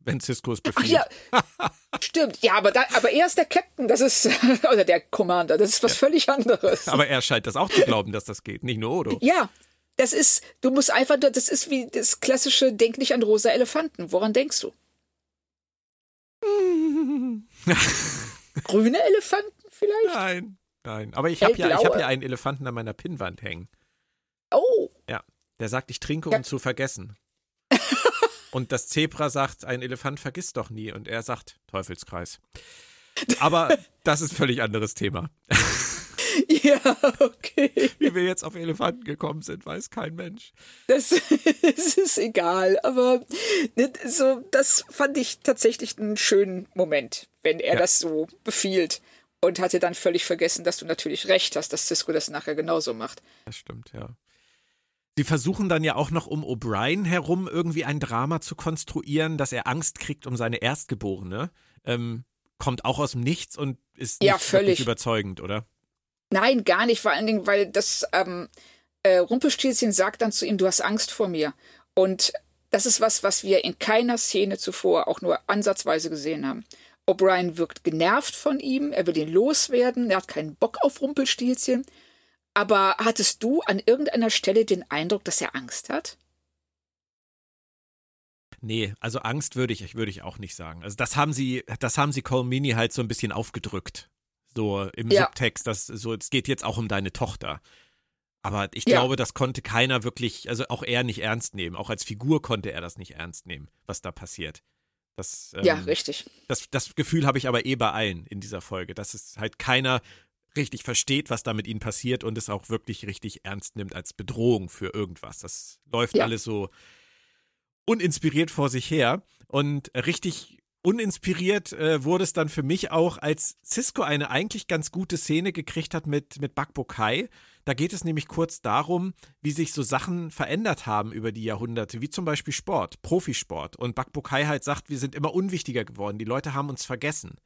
wenn Cisco es befiehlt. ja, stimmt. Ja, aber, da, aber er ist der Captain, das ist, oder der Commander, das ist was ja. völlig anderes. Aber er scheint das auch zu glauben, dass das geht, nicht nur Odo. Ja, das ist, du musst einfach, das ist wie das klassische Denk nicht an rosa Elefanten. Woran denkst du? Grüne Elefanten vielleicht? Nein, nein. Aber ich habe ja, hab ja einen Elefanten an meiner Pinnwand hängen. Oh. Ja, der sagt, ich trinke, um ja. zu vergessen. Und das Zebra sagt, ein Elefant vergisst doch nie. Und er sagt, Teufelskreis. Aber das ist ein völlig anderes Thema. Ja, okay. Wie wir jetzt auf Elefanten gekommen sind, weiß kein Mensch. Das, das ist egal, aber so, das fand ich tatsächlich einen schönen Moment, wenn er ja. das so befiehlt und hatte dann völlig vergessen, dass du natürlich recht hast, dass Cisco das nachher genauso macht. Das stimmt, ja. Sie versuchen dann ja auch noch um O'Brien herum irgendwie ein Drama zu konstruieren, dass er Angst kriegt um seine Erstgeborene. Ähm, kommt auch aus dem Nichts und ist ja, nicht völlig überzeugend, oder? Nein, gar nicht. Vor allen Dingen, weil das ähm, äh, Rumpelstilzchen sagt dann zu ihm, du hast Angst vor mir. Und das ist was, was wir in keiner Szene zuvor auch nur ansatzweise gesehen haben. O'Brien wirkt genervt von ihm, er will ihn loswerden, er hat keinen Bock auf Rumpelstilzchen. Aber hattest du an irgendeiner Stelle den Eindruck, dass er Angst hat? Nee, also Angst würde ich, würde ich auch nicht sagen. Also das haben sie, das haben sie Cole Mini halt so ein bisschen aufgedrückt. So im ja. Subtext, dass so, es geht jetzt auch um deine Tochter. Aber ich ja. glaube, das konnte keiner wirklich, also auch er nicht ernst nehmen. Auch als Figur konnte er das nicht ernst nehmen, was da passiert. Das, ähm, ja, richtig. Das, das Gefühl habe ich aber eh bei allen in dieser Folge, dass es halt keiner richtig versteht, was da mit ihnen passiert und es auch wirklich richtig ernst nimmt als Bedrohung für irgendwas. Das läuft ja. alles so uninspiriert vor sich her und richtig uninspiriert äh, wurde es dann für mich auch, als Cisco eine eigentlich ganz gute Szene gekriegt hat mit, mit Bakbo Kai. Da geht es nämlich kurz darum, wie sich so Sachen verändert haben über die Jahrhunderte, wie zum Beispiel Sport, Profisport. Und Bakbo Kai halt sagt, wir sind immer unwichtiger geworden, die Leute haben uns vergessen.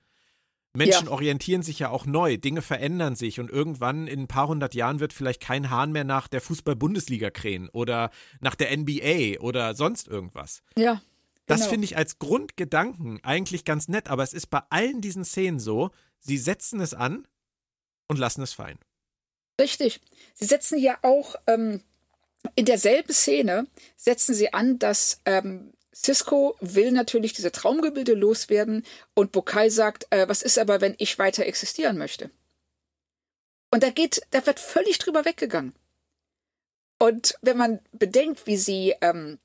Menschen ja. orientieren sich ja auch neu, Dinge verändern sich und irgendwann in ein paar hundert Jahren wird vielleicht kein Hahn mehr nach der Fußball-Bundesliga krähen oder nach der NBA oder sonst irgendwas. Ja. Das genau. finde ich als Grundgedanken eigentlich ganz nett, aber es ist bei allen diesen Szenen so, sie setzen es an und lassen es fallen. Richtig. Sie setzen ja auch ähm, in derselben Szene, setzen sie an, dass ähm, Cisco will natürlich diese Traumgebilde loswerden und Bokai sagt, äh, was ist aber, wenn ich weiter existieren möchte? Und da geht, da wird völlig drüber weggegangen. Und wenn man bedenkt, wie sie ähm,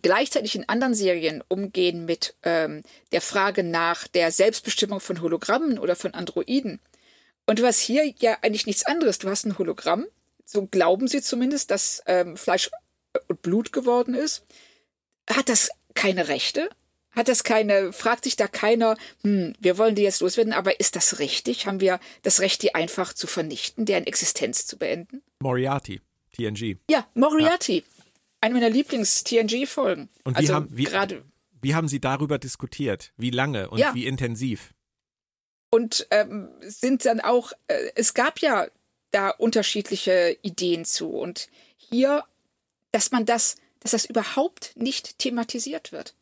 gleichzeitig in anderen Serien umgehen mit ähm, der Frage nach der Selbstbestimmung von Hologrammen oder von Androiden. Und du hast hier ja eigentlich nichts anderes. Du hast ein Hologramm, so glauben sie zumindest, dass ähm, Fleisch und Blut geworden ist. Hat das keine Rechte? Hat das keine, fragt sich da keiner, hm, wir wollen die jetzt loswerden, aber ist das richtig? Haben wir das Recht, die einfach zu vernichten, deren Existenz zu beenden? Moriarty, TNG. Ja, Moriarty. Ja eine meiner Lieblings-TNG-Folgen. Und wie, also haben, wie, grade, wie haben Sie darüber diskutiert? Wie lange und ja. wie intensiv? Und ähm, sind dann auch, äh, es gab ja da unterschiedliche Ideen zu. Und hier, dass man das, dass das überhaupt nicht thematisiert wird.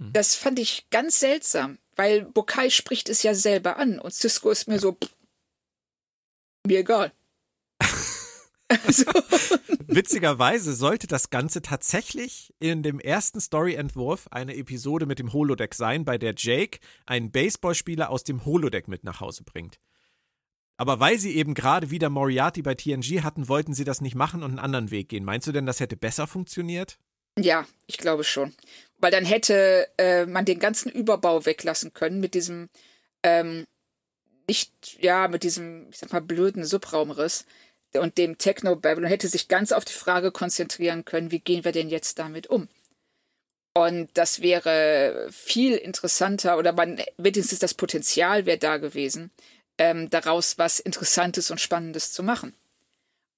Hm. Das fand ich ganz seltsam, weil Bokai spricht es ja selber an und Cisco ist mir so, pff, mir egal. Also. Witzigerweise sollte das Ganze tatsächlich in dem ersten Story-Entwurf eine Episode mit dem Holodeck sein, bei der Jake einen Baseballspieler aus dem Holodeck mit nach Hause bringt. Aber weil sie eben gerade wieder Moriarty bei TNG hatten, wollten sie das nicht machen und einen anderen Weg gehen. Meinst du denn, das hätte besser funktioniert? Ja, ich glaube schon. Weil dann hätte äh, man den ganzen Überbau weglassen können mit diesem, ähm, nicht, ja, mit diesem, ich sag mal, blöden Subraumriss und dem Techno-Babylon hätte sich ganz auf die Frage konzentrieren können, wie gehen wir denn jetzt damit um? Und das wäre viel interessanter oder man, wenigstens das Potenzial wäre da gewesen, ähm, daraus was Interessantes und Spannendes zu machen.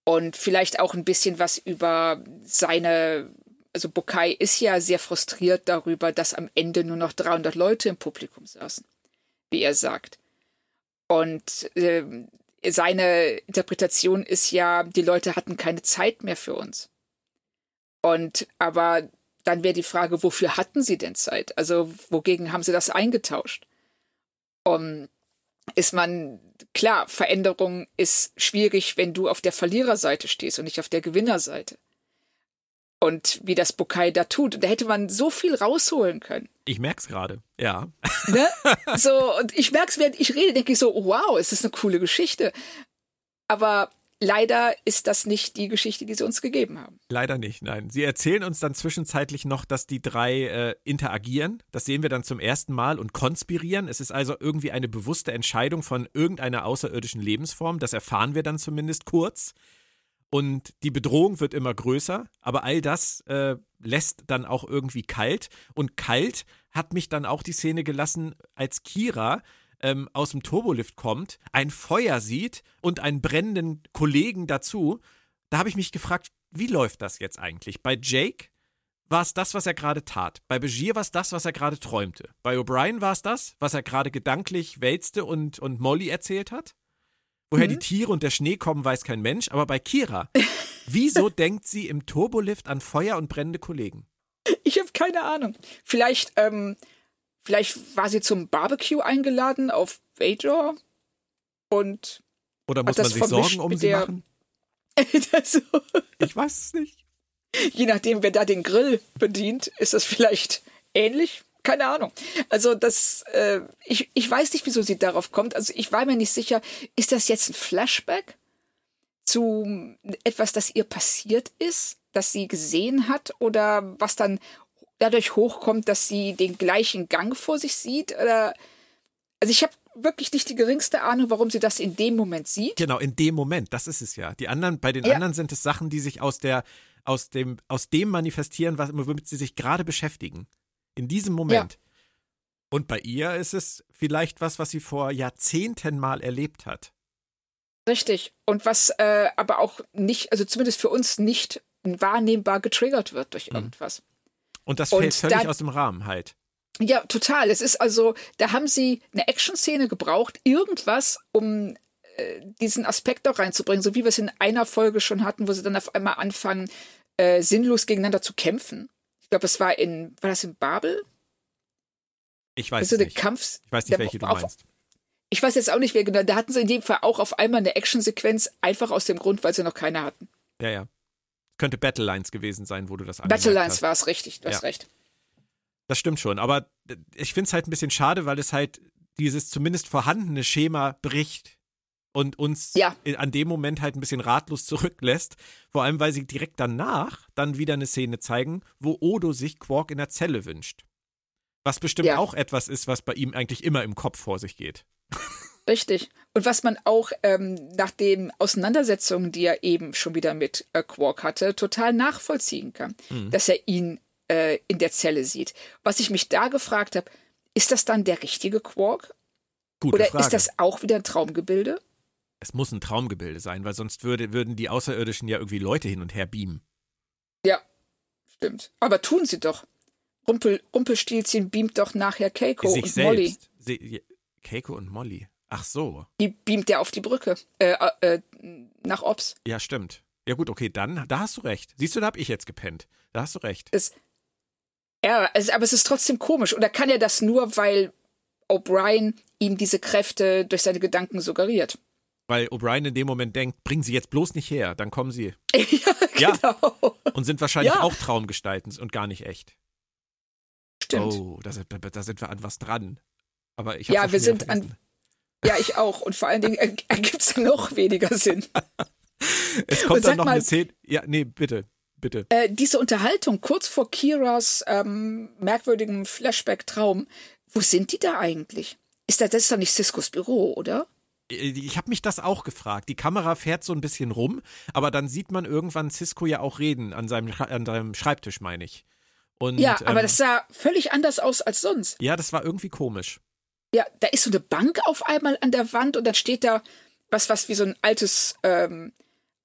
Und vielleicht auch ein bisschen was über seine, also Bokai ist ja sehr frustriert darüber, dass am Ende nur noch 300 Leute im Publikum saßen, wie er sagt. Und äh, seine Interpretation ist ja, die Leute hatten keine Zeit mehr für uns. Und aber dann wäre die Frage, wofür hatten sie denn Zeit? Also wogegen haben sie das eingetauscht? Um, ist man klar, Veränderung ist schwierig, wenn du auf der Verliererseite stehst und nicht auf der Gewinnerseite und wie das Bokai da tut. Und da hätte man so viel rausholen können. Ich merk's gerade, ja. Ne? So, und ich merk's, während ich rede, denke ich so, wow, ist das eine coole Geschichte. Aber leider ist das nicht die Geschichte, die sie uns gegeben haben. Leider nicht, nein. Sie erzählen uns dann zwischenzeitlich noch, dass die drei äh, interagieren. Das sehen wir dann zum ersten Mal und konspirieren. Es ist also irgendwie eine bewusste Entscheidung von irgendeiner außerirdischen Lebensform. Das erfahren wir dann zumindest kurz. Und die Bedrohung wird immer größer, aber all das äh, lässt dann auch irgendwie kalt. Und kalt hat mich dann auch die Szene gelassen, als Kira ähm, aus dem Turbolift kommt, ein Feuer sieht und einen brennenden Kollegen dazu. Da habe ich mich gefragt, wie läuft das jetzt eigentlich? Bei Jake war es das, was er gerade tat. Bei Begier war es das, was er gerade träumte. Bei O'Brien war es das, was er gerade gedanklich wälzte und, und Molly erzählt hat. Woher mhm. die Tiere und der Schnee kommen, weiß kein Mensch. Aber bei Kira, wieso denkt sie im Turbolift an Feuer und brennende Kollegen? Ich habe keine Ahnung. Vielleicht, ähm, vielleicht war sie zum Barbecue eingeladen auf Vajor und. Oder muss man sich Sorgen um sie machen? ich weiß es nicht. Je nachdem, wer da den Grill bedient, ist das vielleicht ähnlich. Keine Ahnung. Also das, äh, ich, ich weiß nicht, wieso sie darauf kommt. Also ich war mir nicht sicher, ist das jetzt ein Flashback zu etwas, das ihr passiert ist, das sie gesehen hat oder was dann dadurch hochkommt, dass sie den gleichen Gang vor sich sieht? Oder also ich habe wirklich nicht die geringste Ahnung, warum sie das in dem Moment sieht. Genau, in dem Moment, das ist es ja. Die anderen, bei den Ja. anderen sind es Sachen, die sich aus der, aus dem, aus dem manifestieren, was, womit sie sich gerade beschäftigen. In diesem Moment. Und bei ihr ist es vielleicht was, was sie vor Jahrzehnten mal erlebt hat. Richtig. Und was äh, aber auch nicht, also zumindest für uns nicht wahrnehmbar getriggert wird durch irgendwas. Und das Und fällt völlig dann- aus dem Rahmen halt. Ja, total. Es ist also, da haben sie eine Action-Szene gebraucht, irgendwas, um äh, diesen Aspekt auch reinzubringen, so wie wir es in einer Folge schon hatten, wo sie dann auf einmal anfangen, äh, sinnlos gegeneinander zu kämpfen. Ich glaube, es war in, war das in Babel? Ich weiß Also nicht. Kampf. Ich weiß nicht, welche du auf, meinst. Ich weiß jetzt auch nicht, wer genau. Da hatten sie in dem Fall auch auf einmal eine Action-Sequenz, einfach aus dem Grund, weil sie noch keine hatten. Ja, ja. Könnte Battle Lines gewesen sein, wo du das angemerkt Lines hast. war es richtig, du hast Ja. recht. Das stimmt schon, aber ich finde es halt ein bisschen schade, weil es halt dieses zumindest vorhandene Schema bricht und uns Ja. an dem Moment halt ein bisschen ratlos zurücklässt. Vor allem, weil sie direkt danach dann wieder eine Szene zeigen, wo Odo sich Quark in der Zelle wünscht. Was bestimmt Ja. auch etwas ist, was bei ihm eigentlich immer im Kopf vor sich geht. Richtig. Und was man auch ähm, nach den Auseinandersetzungen, die er eben schon wieder mit äh, Quark hatte, total nachvollziehen kann, Mhm. dass er ihn äh, in der Zelle sieht. Was ich mich da gefragt habe, ist das dann der richtige Quark? Gute Oder Frage. ist das auch wieder ein Traumgebilde? es muss ein Traumgebilde sein, weil sonst würde, würden die Außerirdischen ja irgendwie Leute hin und her beamen. Ja, stimmt. Aber tun sie doch. Rumpel, Rumpelstilzchen beamt doch nachher Keiko sich und selbst. Molly. Sie, Keiko und Molly. Ach so. Die beamt er auf die Brücke. Äh, äh, nach Ops. Ja, stimmt. Ja gut, okay, dann, da hast du recht. Siehst du, da hab ich jetzt gepennt. Da hast du recht. Es, ja, es, aber es ist trotzdem komisch. Oder kann er das nur, weil O'Brien ihm diese Kräfte durch seine Gedanken suggeriert? Weil O'Brien in dem Moment denkt, bringen sie jetzt bloß nicht her, dann kommen sie. ja, Ja. genau. Und sind wahrscheinlich Ja. auch Traumgestalten und gar nicht echt. Stimmt. Oh, da sind, da sind wir an was dran. Aber ich Ja, wir sind an- vergessen. Ja, ich auch. Und vor allen Dingen er- ergibt es noch weniger Sinn. Es kommt dann noch mal- eine Szene. Ja, nee, bitte, bitte. Äh, diese Unterhaltung kurz vor Kiras ähm, merkwürdigem Flashback-Traum, wo sind die da eigentlich? Ist das, das ist doch nicht Ciscos Büro, oder? Ich habe mich das auch gefragt. Die Kamera fährt so ein bisschen rum, aber dann sieht man irgendwann Cisco ja auch reden an seinem, an seinem Schreibtisch, meine ich. Und, ja, aber ähm, das sah völlig anders aus als sonst. Ja, das war irgendwie komisch. Ja, da ist so eine Bank auf einmal an der Wand und dann steht da was, was wie so ein altes ähm,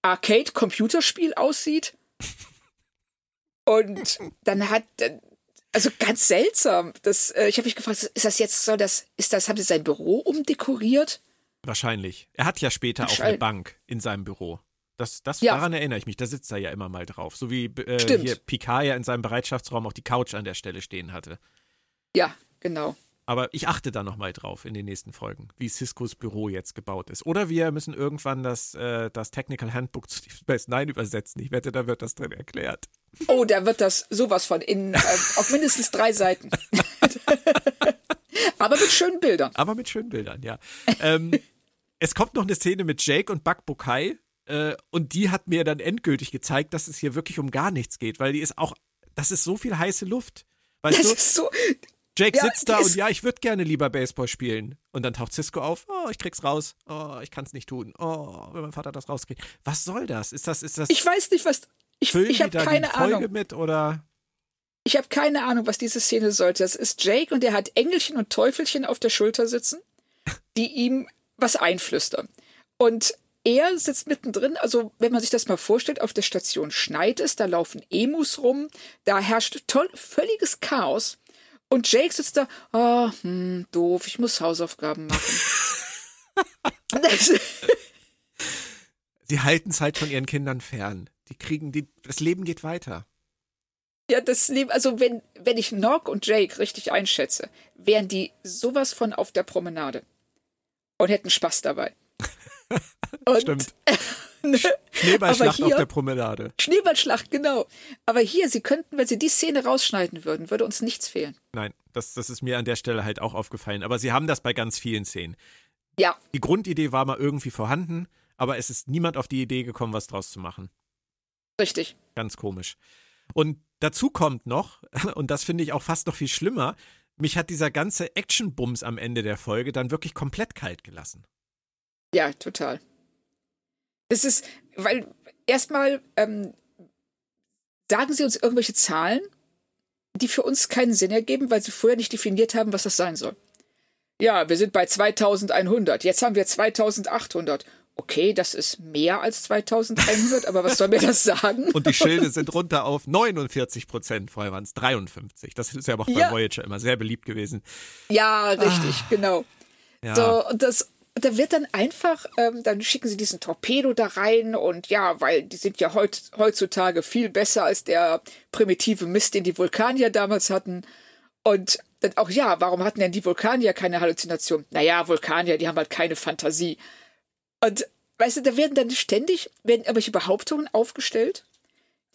Arcade-Computerspiel aussieht. Und dann hat, also ganz seltsam. Das, äh, ich habe mich gefragt, ist das jetzt, soll das, ist das, haben sie sein Büro umdekoriert? Wahrscheinlich. Er hat ja später auch eine. Bank in seinem Büro. Das, das, Ja. Daran erinnere ich mich. Da sitzt er ja immer mal drauf. So wie äh, hier Picard ja in seinem Bereitschaftsraum auch die Couch an der Stelle stehen hatte. Ja, genau. Aber ich achte da nochmal drauf in den nächsten Folgen, wie Ciscos Büro jetzt gebaut ist. Oder wir müssen irgendwann das, äh, das Technical Handbook zu Deep Space Nine übersetzen. Ich wette, da wird das drin erklärt. Oh, da wird das sowas von in äh, auf mindestens drei Seiten. Aber mit schönen Bildern. Aber mit schönen Bildern, ja. ähm, es kommt noch eine Szene mit Jake und Buck Bokai. Äh, und die hat mir dann endgültig gezeigt, dass es hier wirklich um gar nichts geht, weil die ist auch, das ist so viel heiße Luft. Weißt Das du, ist so. Jake ja, sitzt da und ja, ich würde gerne lieber Baseball spielen. Und dann taucht Cisco auf, oh, ich krieg's raus. Oh, ich kann's nicht tun. Oh, wenn mein Vater das rauskriegt. Was soll das? Ist das, ist das, Ich weiß nicht, was. Ich, ich habe keine Folge Ahnung. mit oder? Ich habe keine Ahnung, was diese Szene sollte. Das ist Jake und der hat Engelchen und Teufelchen auf der Schulter sitzen, die ihm was einflüstern. Und er sitzt mittendrin, also wenn man sich das mal vorstellt, auf der Station schneit es, da laufen Emus rum, da herrscht toll, völliges Chaos. Und Jake sitzt da, ah, hm, doof, ich muss Hausaufgaben machen. Sie halten es halt von ihren Kindern fern. Die kriegen, die, das Leben geht weiter. Ja, das Leben, also wenn, wenn ich Nog und Jake richtig einschätze, wären die sowas von auf der Promenade und hätten Spaß dabei. Und Stimmt. Schneeballschlacht hier, auf der Promenade. Schneeballschlacht, genau. Aber hier, sie könnten, wenn sie die Szene rausschneiden würden, würde uns nichts fehlen. Nein, das, das ist mir an der Stelle halt auch aufgefallen. Aber sie haben das bei ganz vielen Szenen. Ja. Die Grundidee war mal irgendwie vorhanden, aber es ist niemand auf die Idee gekommen, was draus zu machen. Richtig. Ganz komisch. Und dazu kommt noch, und das finde ich auch fast noch viel schlimmer, mich hat dieser ganze Action-Bums am Ende der Folge dann wirklich komplett kalt gelassen. Ja, total. Es ist, weil erstmal ähm, sagen sie uns irgendwelche Zahlen, die für uns keinen Sinn ergeben, weil sie vorher nicht definiert haben, was das sein soll. Ja, wir sind bei 2100, jetzt haben wir 2800 okay, das ist mehr als 2100, aber was soll mir das sagen? Und die Schilde sind runter auf 49 Prozent, vorher waren es 53. Das ist ja auch ja. bei Voyager immer sehr beliebt gewesen. Ja, richtig, ah. genau. Ja. So, und das, da wird dann einfach, ähm, dann schicken sie diesen Torpedo da rein und ja, weil die sind ja heut, heutzutage viel besser als der primitive Mist, den die Vulkanier damals hatten. Und dann auch, ja, warum hatten denn die Vulkanier keine Halluzination? Naja, Vulkanier, die haben halt keine Fantasie. Und weißt du, da werden dann ständig werden irgendwelche Behauptungen aufgestellt.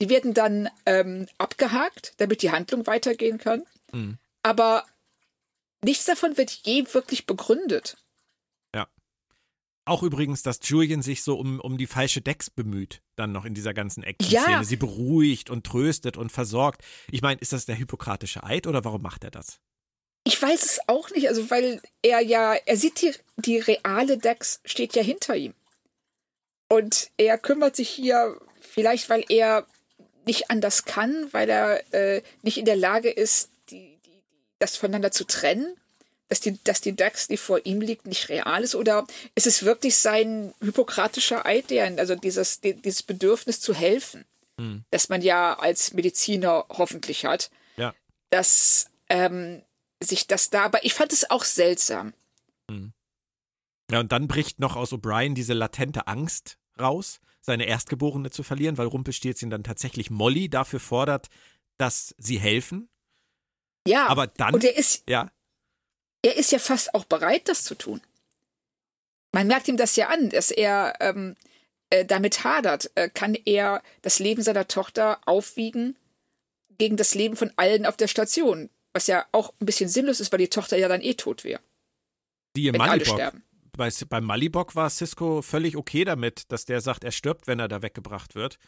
Die werden dann ähm, abgehakt, damit die Handlung weitergehen kann. Mhm. Aber nichts davon wird je wirklich begründet. Auch übrigens, dass Julian sich so um, um die falsche Dex bemüht, dann noch in dieser ganzen Action-Szene. Ja. Sie beruhigt und tröstet und versorgt. Ich meine, ist das der hypokratische Eid oder warum macht er das? Ich weiß es auch nicht, also weil er ja, er sieht die, die reale Dex steht ja hinter ihm. Und er kümmert sich hier vielleicht, weil er nicht anders kann, weil er äh, nicht in der Lage ist, die, die, das voneinander zu trennen, dass die, dass die Dex, die vor ihm liegt, nicht real ist? Oder ist es wirklich sein hypokratischer Eid, der, also dieses, dieses Bedürfnis zu helfen, hm. das man ja als Mediziner hoffentlich hat, ja. dass ähm, sich das da, aber ich fand es auch seltsam. Hm. Ja, und dann bricht noch aus O'Brien diese latente Angst raus, seine Erstgeborene zu verlieren, weil Rumpelstilzchen dann tatsächlich Molly dafür fordert, dass sie helfen. Ja, aber dann. Und er ist, ja. Er ist ja fast auch bereit, das zu tun. Man merkt ihm das ja an, dass er ähm, äh, damit hadert. Äh, kann er das Leben seiner Tochter aufwiegen gegen das Leben von allen auf der Station? Was ja auch ein bisschen sinnlos ist, weil die Tochter ja dann eh tot wäre. Die im Malibok. Bei, beim Malibok war Cisco völlig okay damit, dass der sagt, er stirbt, wenn er da weggebracht wird.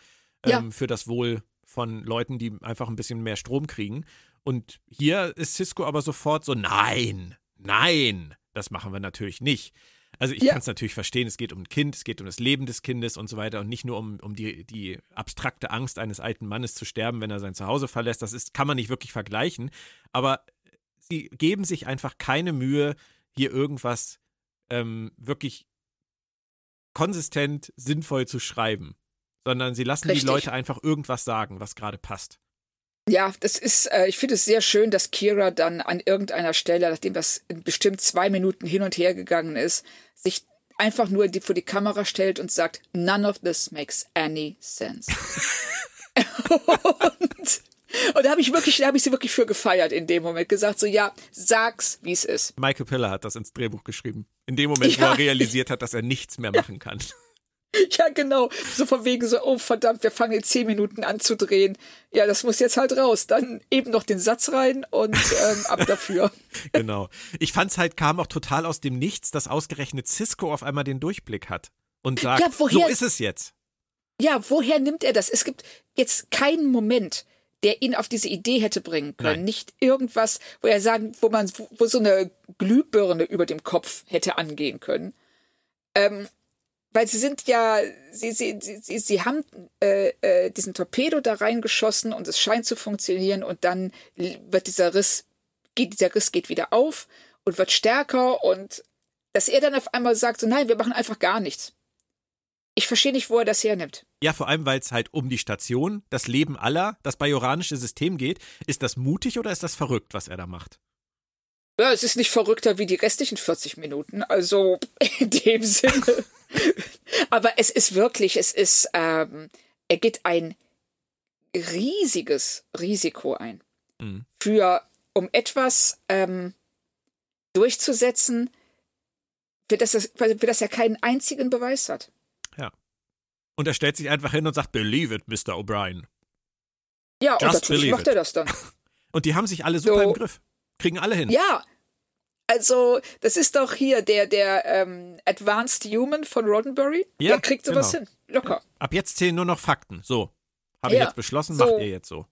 Ja. Ähm, für das Wohl von Leuten, die einfach ein bisschen mehr Strom kriegen. Und hier ist Cisco aber sofort so, nein, nein, das machen wir natürlich nicht. Also ich ja. kann es natürlich verstehen, es geht um ein Kind, es geht um das Leben des Kindes und so weiter und nicht nur um, um die, die abstrakte Angst eines alten Mannes zu sterben, wenn er sein Zuhause verlässt. Das ist, kann man nicht wirklich vergleichen. Aber sie geben sich einfach keine Mühe, hier irgendwas ähm, wirklich konsistent sinnvoll zu schreiben, sondern sie lassen Richtig. die Leute einfach irgendwas sagen, was gerade passt. Ja, das ist, äh, ich finde es sehr schön, dass Kira dann an irgendeiner Stelle, nachdem das bestimmt zwei Minuten hin und her gegangen ist, sich einfach nur die, vor die Kamera stellt und sagt, none of this makes any sense. und, und da habe ich wirklich, da habe ich sie wirklich für gefeiert in dem Moment, gesagt so, ja, sag's, wie es ist. Michael Piller hat das ins Drehbuch geschrieben. In dem Moment, ja. wo er realisiert hat, dass er nichts mehr machen kann. Ja, genau. So von wegen so, oh verdammt, wir fangen in zehn Minuten an zu drehen. Ja, das muss jetzt halt raus. Dann eben noch den Satz rein und ähm, ab dafür. genau. Ich fand's halt, kam auch total aus dem Nichts, dass ausgerechnet Cisco auf einmal den Durchblick hat und sagt, ja, woher, so ist es jetzt. Ja, woher nimmt er das? Es gibt jetzt keinen Moment, der ihn auf diese Idee hätte bringen können. Nein. Nicht irgendwas, wo er sagen, wo man, wo so eine Glühbirne über dem Kopf hätte angehen können. Ähm, weil sie sind ja, sie, sie, sie, sie haben äh, äh, diesen Torpedo da reingeschossen und es scheint zu funktionieren und dann wird dieser Riss, geht, dieser Riss geht wieder auf und wird stärker und dass er dann auf einmal sagt, so nein, wir machen einfach gar nichts. Ich verstehe nicht, wo er das hernimmt. Ja, vor allem, weil es halt um die Station, das Leben aller, das bajoranische System geht. Ist das mutig oder ist das verrückt, was er da macht? Ja, es ist nicht verrückter wie die restlichen 40 Minuten. Also in dem Sinne. Aber es ist wirklich, es ist, ähm, er geht ein riesiges Risiko ein. Mhm. Für, um etwas ähm, durchzusetzen, für das, für das er keinen einzigen Beweis hat. Ja. Und er stellt sich einfach hin und sagt, believe it, Mr. O'Brien. Ja, und Just natürlich believe macht er das dann. Und die haben sich alle super So. im Griff. Kriegen alle hin. Ja. Also, das ist doch hier der, der ähm, Advanced Human von Roddenberry. Ja, der kriegt sowas genau. hin. Locker. Ab jetzt zählen nur noch Fakten. So. Habe ich Ja, jetzt beschlossen, so. macht ihr jetzt so.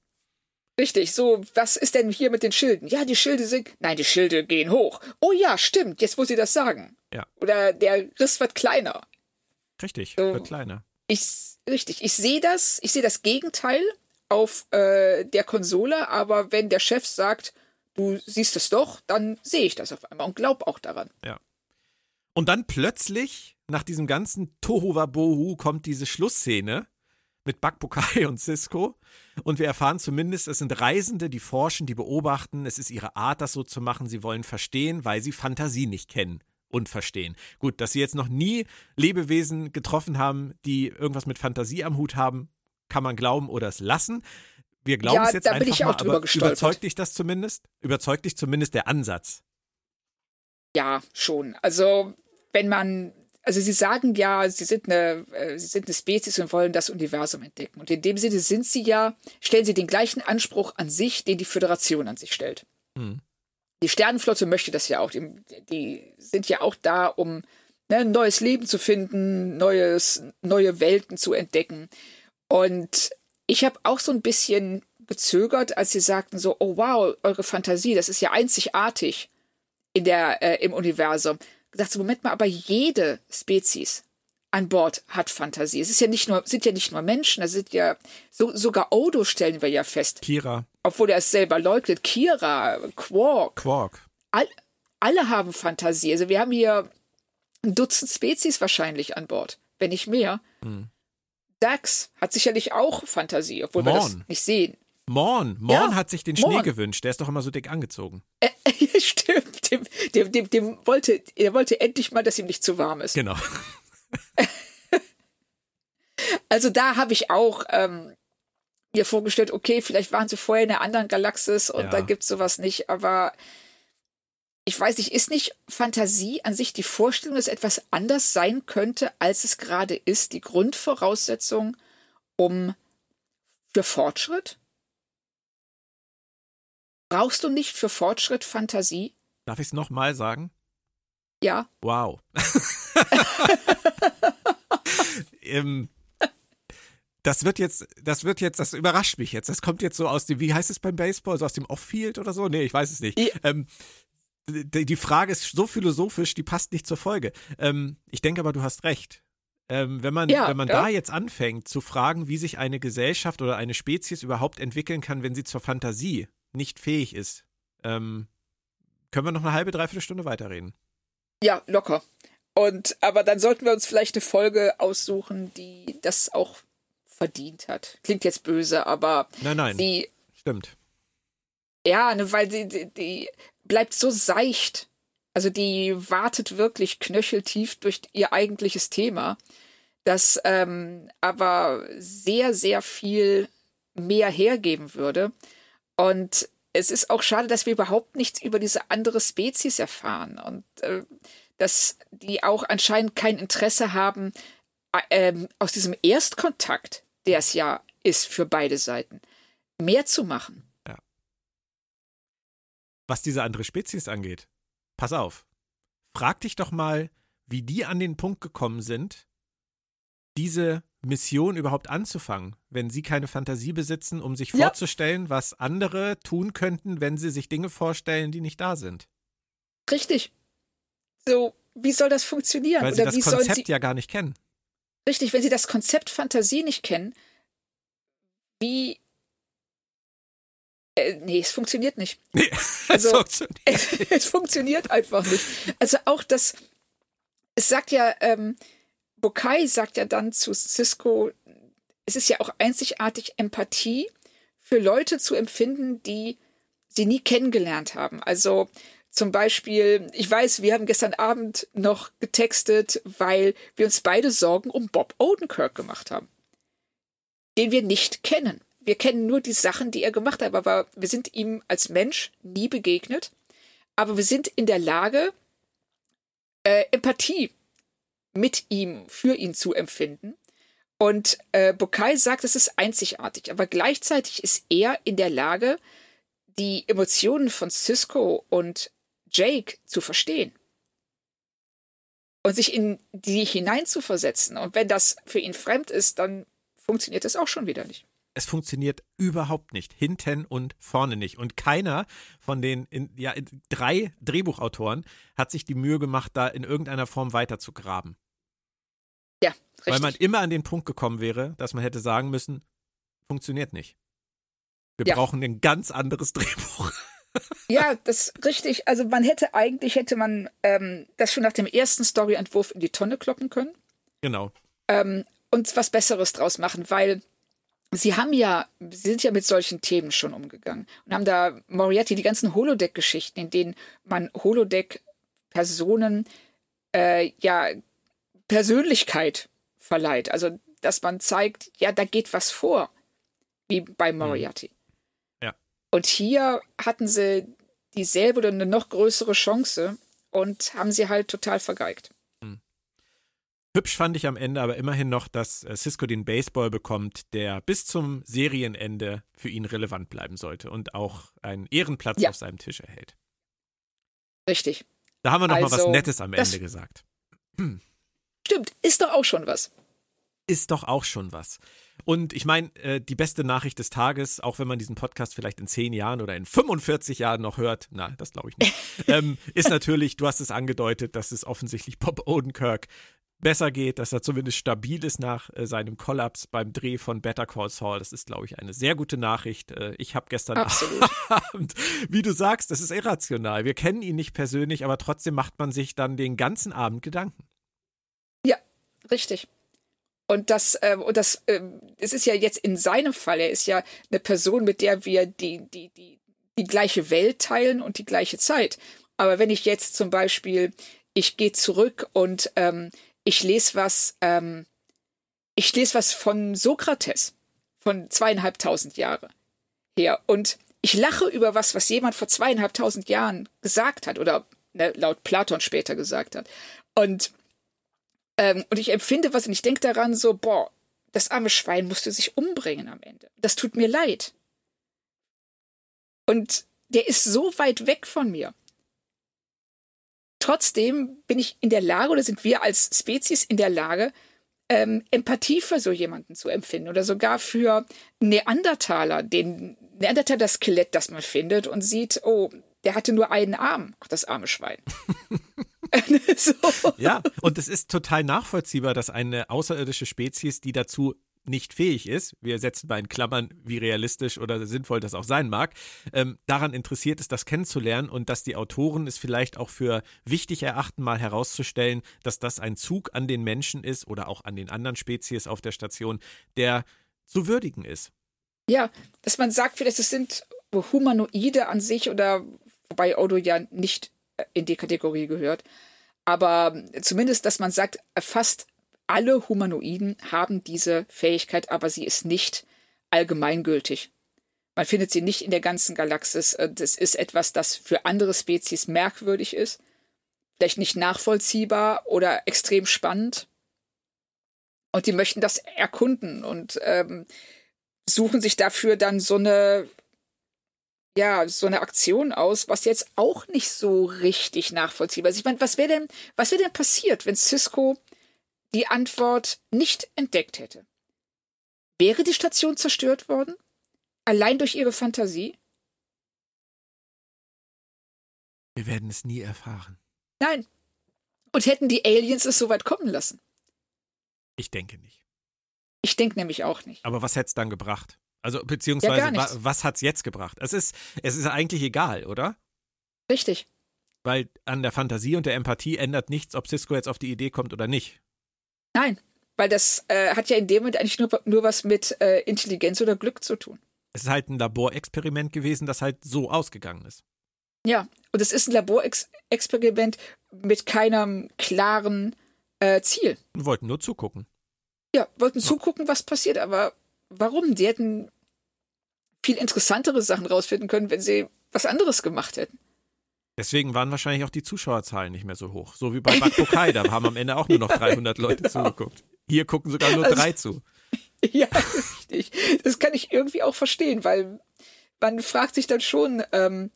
Richtig, so, was ist denn hier mit den Schilden? Ja, die Schilde sind. Nein, die Schilde gehen hoch. Oh ja, stimmt, jetzt muss sie das sagen. Ja. Oder der Riss wird kleiner. Richtig, So. wird kleiner. Ich, richtig, ich sehe das, ich sehe das Gegenteil auf äh, der Konsole, aber wenn der Chef sagt, du siehst es doch, dann sehe ich das auf einmal und glaub auch daran. Und dann plötzlich, nach diesem ganzen Tohuwabohu, kommt diese Schlussszene mit Bakbukai und Cisco. Und wir erfahren zumindest, es sind Reisende, die forschen, die beobachten. Es ist ihre Art, das so zu machen. Sie wollen verstehen, weil sie Fantasie nicht kennen und verstehen. Gut, dass sie jetzt noch nie Lebewesen getroffen haben, die irgendwas mit Fantasie am Hut haben, kann man glauben oder es lassen. Wir glauben Ja, es jetzt da bin einfach ich auch mal, drüber gestolpert. überzeugt dich das zumindest? Überzeugt dich zumindest der Ansatz? Ja, schon. Also, wenn man, also sie sagen ja, sie sind eine, äh, sie sind eine Spezies und wollen das Universum entdecken. Und in dem Sinne sind sie ja, stellen sie den gleichen Anspruch an sich, den die Föderation an sich stellt. Hm. Die Sternenflotte möchte das ja auch. Die, die sind ja auch da, um ne, ein neues Leben zu finden, neues, neue Welten zu entdecken. Und ich habe auch so ein bisschen gezögert, als sie sagten so, oh wow, eure Fantasie, das ist ja einzigartig in der, äh, im Universum. Gesagt, so, Moment mal, aber jede Spezies an Bord hat Fantasie. Es ist ja nicht nur, sind ja nicht nur Menschen, das sind ja, so, sogar Odo stellen wir ja fest, Kira, obwohl er es selber leugnet. Kira, Quark, Quark. all, alle haben Fantasie. Also wir haben hier ein Dutzend Spezies wahrscheinlich an Bord, wenn nicht mehr. Hm. Dax hat sicherlich auch Fantasie, obwohl wir das Morn. nicht sehen. Morn. Morn Ja, hat sich den Schnee Morn. gewünscht. Der ist doch immer so dick angezogen. Stimmt, dem, dem, dem, dem wollte, er wollte endlich mal, dass ihm nicht zu warm ist. Genau. Also da habe ich auch ähm, mir vorgestellt, okay, vielleicht waren sie vorher in einer anderen Galaxis und Ja. da gibt's sowas nicht, aber ich weiß nicht, ist nicht Fantasie an sich die Vorstellung, dass etwas anders sein könnte, als es gerade ist, die Grundvoraussetzung um für Fortschritt? Brauchst du nicht für Fortschritt Fantasie? Darf ich es nochmal sagen? Ja, Wow. ähm, das wird jetzt, das wird jetzt, das überrascht mich jetzt. Das kommt jetzt so aus dem, wie heißt es beim Baseball, so aus dem Off-Field oder so? Nee, ich weiß es nicht. Ähm, die, Frage ist so philosophisch, die passt nicht zur Folge. Ähm, ich denke aber, du hast recht. Ähm, wenn man, Ja, wenn man ja. da jetzt anfängt zu fragen, wie sich eine Gesellschaft oder eine Spezies überhaupt entwickeln kann, wenn sie zur Fantasie nicht fähig ist, ähm, können wir noch eine halbe, dreiviertel Stunde weiterreden. Ja, locker. Und aber dann sollten wir uns vielleicht eine Folge aussuchen, die das auch verdient hat. Klingt jetzt böse, aber Nein, nein, die, stimmt. ja, ne, weil die, die, die bleibt so seicht. Also die wartet wirklich knöcheltief durch ihr eigentliches Thema, das ähm, aber sehr, sehr viel mehr hergeben würde. Und es ist auch schade, dass wir überhaupt nichts über diese andere Spezies erfahren und äh, dass die auch anscheinend kein Interesse haben, äh, ähm, aus diesem Erstkontakt, der es ja ist für beide Seiten, mehr zu machen. Was diese andere Spezies angeht. Pass auf. Frag dich doch mal, wie die an den Punkt gekommen sind, diese Mission überhaupt anzufangen, wenn sie keine Fantasie besitzen, um sich Ja. vorzustellen, was andere tun könnten, wenn sie sich Dinge vorstellen, die nicht da sind. Richtig. So, wie soll das funktionieren? Weil sie Oder das Konzept sie. ja gar nicht kennen. Richtig, wenn sie das Konzept Fantasie nicht kennen, wie. Äh, nee, es funktioniert nicht. Nee, Also- es funktioniert. es funktioniert einfach nicht. Also auch das, es sagt ja, ähm, Bokai sagt ja dann zu Cisco, es ist ja auch einzigartig Empathie für Leute zu empfinden, die sie nie kennengelernt haben. Also zum Beispiel, ich weiß, wir haben gestern Abend noch getextet, weil wir uns beide Sorgen um Bob Odenkirk gemacht haben, den wir nicht kennen. Wir kennen nur die Sachen, die er gemacht hat, aber wir sind ihm als Mensch nie begegnet. Aber wir sind in der Lage, äh, Empathie mit ihm, für ihn zu empfinden. Und äh, Bokai sagt, es ist einzigartig, aber gleichzeitig ist er in der Lage, die Emotionen von Cisco und Jake zu verstehen und sich in die hineinzuversetzen. Und wenn das für ihn fremd ist, dann funktioniert das auch schon wieder nicht. Es funktioniert überhaupt nicht, hinten und vorne nicht. Und keiner von den in, ja, drei Drehbuchautoren hat sich die Mühe gemacht, da in irgendeiner Form weiterzugraben. Ja, richtig. Weil man immer an den Punkt gekommen wäre, dass man hätte sagen müssen, funktioniert nicht. Wir ja. brauchen ein ganz anderes Drehbuch. Ja, das ist richtig. Also man hätte eigentlich hätte man ähm, das schon nach dem ersten Storyentwurf in die Tonne kloppen können. Genau. Ähm, und was Besseres draus machen, weil sie haben ja, sie sind ja mit solchen Themen schon umgegangen und haben da Moriarty die ganzen Holodeck-Geschichten, in denen man Holodeck-Personen äh, ja Persönlichkeit verleiht. Also dass man zeigt, ja, da geht was vor, wie bei mhm. Moriarty. Und hier hatten sie dieselbe oder eine noch größere Chance und haben sie halt total vergeigt. Hm. Hübsch fand ich am Ende aber immerhin noch, dass äh, Cisco den Baseball bekommt, der bis zum Serienende für ihn relevant bleiben sollte und auch einen Ehrenplatz ja. auf seinem Tisch erhält. Richtig. Da haben wir noch also, mal was Nettes am Ende gesagt. Stimmt, ist doch auch schon was. Ist doch auch schon was. Und ich meine, äh, die beste Nachricht des Tages, auch wenn man diesen Podcast vielleicht in 10 Jahren oder in 45 Jahren noch hört, na, das glaube ich nicht, ähm, ist natürlich, du hast es angedeutet, dass es offensichtlich Bob Odenkirk besser geht, dass er zumindest stabil ist nach äh, seinem Kollaps beim Dreh von Better Call Saul. Das ist, glaube ich, eine sehr gute Nachricht. Äh, ich habe gestern Absolut. Abend, wie du sagst, das ist irrational. Wir kennen ihn nicht persönlich, aber trotzdem macht man sich dann den ganzen Abend Gedanken. Ja, richtig. Und das, äh, und das, äh, es ist ja jetzt in seinem Fall, er ist ja eine Person, mit der wir die, die, die, die gleiche Welt teilen und die gleiche Zeit. Aber wenn ich jetzt zum Beispiel, ich gehe zurück und ähm, ich lese was, ähm, ich lese was von Sokrates von zweieinhalbtausend Jahre her und ich lache über was, was jemand vor zweieinhalbtausend Jahren gesagt hat oder ne, laut Platon später gesagt hat. Und ähm, und ich empfinde was und ich denke daran so, boah, das arme Schwein musste sich umbringen am Ende. Das tut mir leid. Und der ist so weit weg von mir. Trotzdem bin ich in der Lage, oder sind wir als Spezies in der Lage, ähm, Empathie für so jemanden zu empfinden oder sogar für Neandertaler, den Neandertaler-Skelett, das man findet und sieht, oh, der hatte nur einen Arm. Ach, das arme Schwein. so. Ja, und es ist total nachvollziehbar, dass eine außerirdische Spezies, die dazu nicht fähig ist, wir setzen mal in Klammern, wie realistisch oder sinnvoll das auch sein mag, ähm, daran interessiert ist, das kennenzulernen und dass die Autoren es vielleicht auch für wichtig erachten, mal herauszustellen, dass das ein Zug an den Menschen ist oder auch an den anderen Spezies auf der Station, der zu würdigen ist. Ja, dass man sagt, vielleicht es sind Humanoide an sich oder wobei Odo ja nicht in die Kategorie gehört. Aber zumindest, dass man sagt, fast alle Humanoiden haben diese Fähigkeit, aber sie ist nicht allgemeingültig. Man findet sie nicht in der ganzen Galaxis. Äh, das ist etwas, das für andere Spezies merkwürdig ist, vielleicht nicht nachvollziehbar oder extrem spannend. Und die möchten das erkunden und ähm, suchen sich dafür dann so eine ja, so eine Aktion aus, was jetzt auch nicht so richtig nachvollziehbar ist. Ich meine, was wäre denn, was wäre denn passiert, wenn Cisco die Antwort nicht entdeckt hätte? Wäre die Station zerstört worden? Allein durch ihre Fantasie? Wir werden es nie erfahren. Nein. Und hätten die Aliens es so weit kommen lassen? Ich denke nicht. Ich denke nämlich auch nicht. Aber was hätte es dann gebracht? Also beziehungsweise, ja, was hat es jetzt gebracht? Es ist, es ist eigentlich egal, oder? Richtig. Weil an der Fantasie und der Empathie ändert nichts, ob Cisco jetzt auf die Idee kommt oder nicht. Nein, weil das äh, hat ja in dem Moment eigentlich nur, nur was mit äh, Intelligenz oder Glück zu tun. Es ist halt ein Laborexperiment gewesen, das halt so ausgegangen ist. Ja, und es ist ein Laborexperiment mit keinem klaren äh, Ziel. Wir wollten nur zugucken. Ja, wollten zugucken, was passiert, aber warum? Die hätten viel interessantere Sachen rausfinden können, wenn sie was anderes gemacht hätten. Deswegen waren wahrscheinlich auch die Zuschauerzahlen nicht mehr so hoch. So wie bei Bakukai, da haben am Ende auch nur noch 300 Leute genau. zugeguckt. Hier gucken sogar nur also, drei zu. Ja, richtig. Das kann ich irgendwie auch verstehen, weil man fragt sich dann schon, ähm,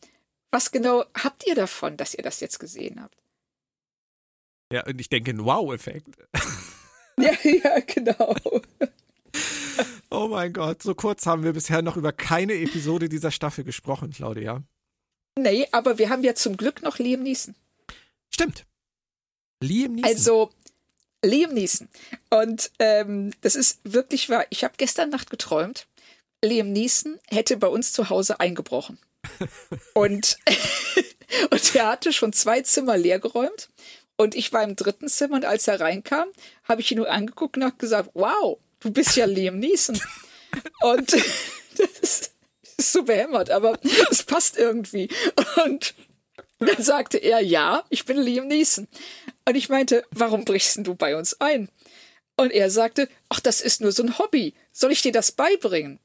was genau habt ihr davon, dass ihr das jetzt gesehen habt? Ja, und ich denke, ein Wow-Effekt. Ja, ja, genau. Oh mein Gott, so kurz haben wir bisher noch über keine Episode dieser Staffel gesprochen, Claudia. Nee, aber wir haben ja zum Glück noch Liam Neeson. Stimmt. Liam Neeson. Also, Liam Neeson. Und ähm, das ist wirklich wahr. Ich habe gestern Nacht geträumt, Liam Neeson hätte bei uns zu Hause eingebrochen. und, und er hatte schon zwei Zimmer leergeräumt. Und ich war im dritten Zimmer und als er reinkam, habe ich ihn nur angeguckt und habe gesagt, wow, du bist ja Liam Neeson. und das ist, so behämmert, aber es passt irgendwie. Und dann sagte er, ja, ich bin Liam Neeson. Und ich meinte, warum brichst du bei uns ein? Und er sagte, ach, das ist nur so ein Hobby. Soll ich dir das beibringen?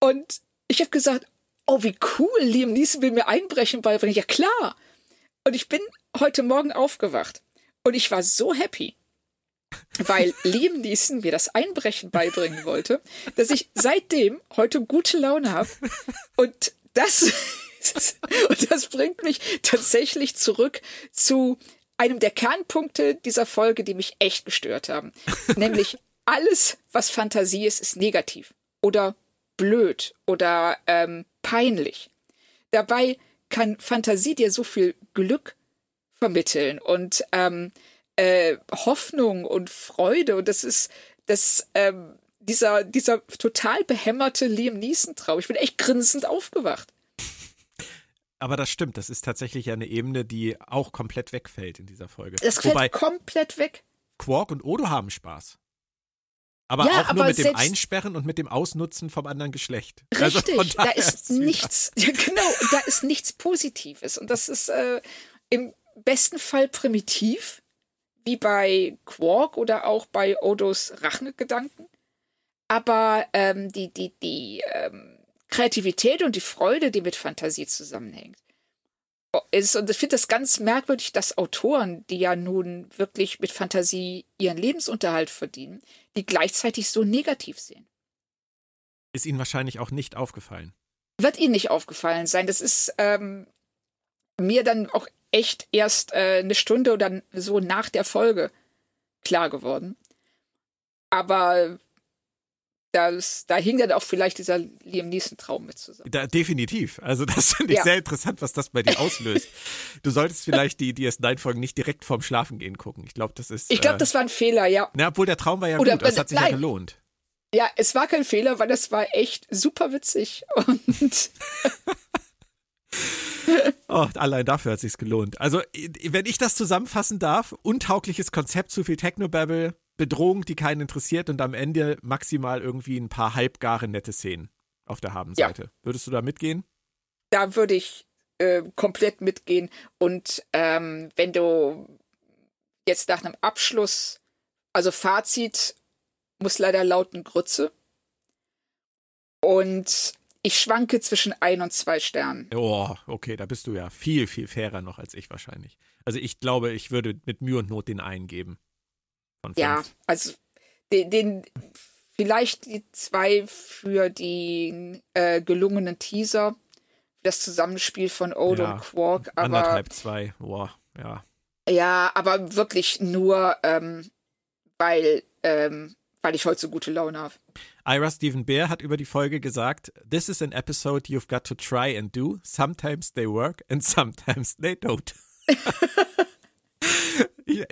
Und ich habe gesagt, oh, wie cool, Liam Neeson will mir Einbrechen beibringen. Ja, klar. Und ich bin heute Morgen aufgewacht und ich war so happy, weil Liam Neeson mir das Einbrechen beibringen wollte, dass ich seitdem heute gute Laune habe. Und das, und das bringt mich tatsächlich zurück zu einem der Kernpunkte dieser Folge, die mich echt gestört haben. Nämlich alles, was Fantasie ist, ist negativ oder blöd oder ähm, peinlich. Dabei kann Fantasie dir so viel Glück vermitteln und ähm, äh, Hoffnung und Freude. Und das ist das, ähm, dieser, dieser total behämmerte Liam Neeson-Traum. Ich bin echt grinsend aufgewacht. Aber das stimmt, das ist tatsächlich eine Ebene, die auch komplett wegfällt in dieser Folge. Das fällt Wobei, komplett weg. Quark und Odo haben Spaß. Aber ja, auch nur mit dem Einsperren und mit dem Ausnutzen vom anderen Geschlecht. Also richtig, also da ist nichts, ja, genau, da ist nichts Positives. Und das ist äh, im besten Fall primitiv, wie bei Quark oder auch bei Odos Rachegedanken. Aber ähm, die, die, die ähm, Kreativität und die Freude, die mit Fantasie zusammenhängt, ist, und ich finde das ganz merkwürdig, dass Autoren, die ja nun wirklich mit Fantasie ihren Lebensunterhalt verdienen, die gleichzeitig so negativ sehen. Ist Ihnen wahrscheinlich auch nicht aufgefallen. Wird Ihnen nicht aufgefallen sein. Das ist ähm, mir dann auch echt erst äh, eine Stunde oder so nach der Folge klar geworden. Aber das, da hing dann auch vielleicht dieser Liam Neeson-Traum mit zusammen. Da, definitiv. Also das finde ich ja. sehr interessant, was das bei dir auslöst. du solltest vielleicht die DS9-Folgen nicht direkt vorm Schlafen gehen gucken. Ich glaube, das ist. Ich glaube, äh, das war ein Fehler, ja. Na, obwohl der Traum war ja Oder, gut, das hat sich nein. ja gelohnt. Ja, es war kein Fehler, weil das war echt super witzig. Und Oh, allein dafür hat es sich gelohnt. Also, wenn ich das zusammenfassen darf, untaugliches Konzept, zu viel Technobabble, Bedrohung, die keinen interessiert und am Ende maximal irgendwie ein paar halbgare nette Szenen auf der Habenseite. Ja. Würdest du da mitgehen? Da würde ich äh, komplett mitgehen. Und ähm, wenn du jetzt nach einem Abschluss, also Fazit muss leider lauten Grütze. Und ich schwanke zwischen ein und zwei Sternen. Oh, okay, da bist du ja viel, viel fairer noch als ich wahrscheinlich. Also ich glaube, ich würde mit Mühe und Not den einen geben. Ja, also den, den, vielleicht die zwei für die äh, gelungenen Teaser, das Zusammenspiel von Odo ja, und Quark. Aber, anderthalb, zwei, boah, ja. Ja, aber wirklich nur, ähm, weil, ähm, weil ich heute so gute Laune habe. Ira Stephen Bear hat über die Folge gesagt, This is an episode you've got to try and do. Sometimes they work and sometimes they don't.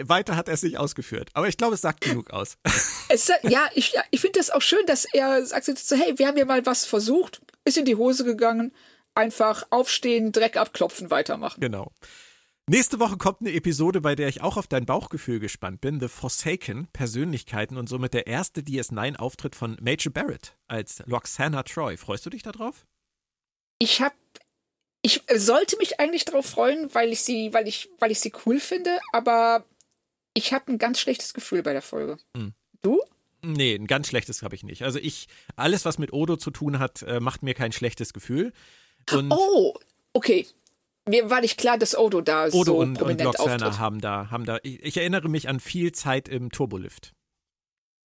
Weiter hat er es nicht ausgeführt, aber ich glaube, es sagt genug aus. Es, ja, ich, ich finde das auch schön, dass er sagt so, hey, wir haben ja mal was versucht, ist in die Hose gegangen, einfach aufstehen, Dreck abklopfen, weitermachen. Genau. Nächste Woche kommt eine Episode, bei der ich auch auf dein Bauchgefühl gespannt bin. The Forsaken, Persönlichkeiten und somit der erste DS9-Auftritt von Major Barrett als Loxana Troy. Freust du dich darauf? Ich habe ich sollte mich eigentlich darauf freuen, weil ich sie, weil ich, weil ich sie cool finde, aber ich habe ein ganz schlechtes Gefühl bei der Folge. Hm. Du? Nee, ein ganz schlechtes habe ich nicht. Also ich, alles, was mit Odo zu tun hat, äh, macht mir kein schlechtes Gefühl. Und oh, okay. Mir war nicht klar, dass Odo da Odo so und, prominent und Loxana haben da, haben da. Ich, ich, erinnere mich an viel Zeit im Turbolift.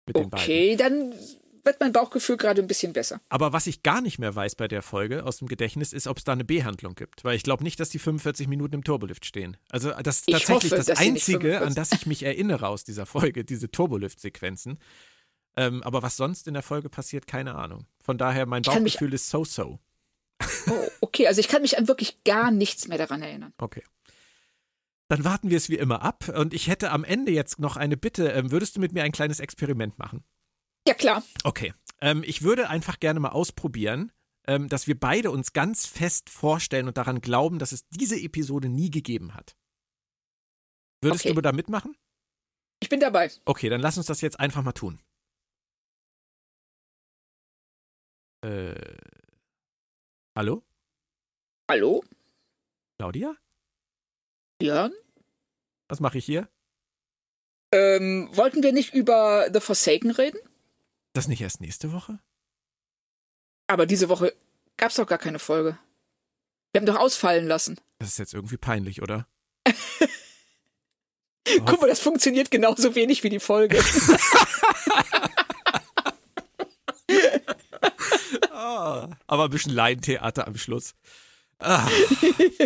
mit den beiden. Okay, dann wird mein Bauchgefühl gerade ein bisschen besser. Aber was ich gar nicht mehr weiß bei der Folge aus dem Gedächtnis, ist, ob es da eine B-Handlung gibt. Weil ich glaube nicht, dass die 45 Minuten im Turbolift stehen. Also das ist Ich tatsächlich hoffe, das Einzige, 45 an das ich mich erinnere aus dieser Folge, diese Turbolift-Sequenzen. Ähm, aber was sonst in der Folge passiert, keine Ahnung. Von daher, mein Bauchgefühl ist so-so. Oh, okay, also ich kann mich an wirklich gar nichts mehr daran erinnern. Okay. Dann warten wir es wie immer ab. Und ich hätte am Ende jetzt noch eine Bitte. Ähm, würdest du mit mir ein kleines Experiment machen? Ja, klar. Okay. Ähm, ich würde einfach gerne mal ausprobieren, ähm, dass wir beide uns ganz fest vorstellen und daran glauben, dass es diese Episode nie gegeben hat. Würdest Okay. du da mitmachen? Ich bin dabei. Okay, dann lass uns das jetzt einfach mal tun. Äh. Hallo? Hallo? Claudia? Björn? Was mache ich hier? Ähm, wollten wir nicht über The Forsaken reden? Das nicht erst nächste Woche? Aber diese Woche gab's doch gar keine Folge. Wir haben doch ausfallen lassen. Das ist jetzt irgendwie peinlich, oder? Guck mal, das funktioniert genauso wenig wie die Folge. Ah, aber ein bisschen Laientheater am Schluss. Ah,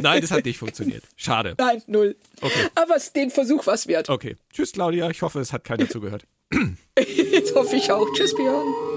nein, das hat nicht funktioniert. Schade. Nein, null. Okay. Aber es den Versuch was wert. Okay. Tschüss, Claudia. Ich hoffe, es hat keiner zugehört. Das hoffe ich auch. Tschüss, Björn.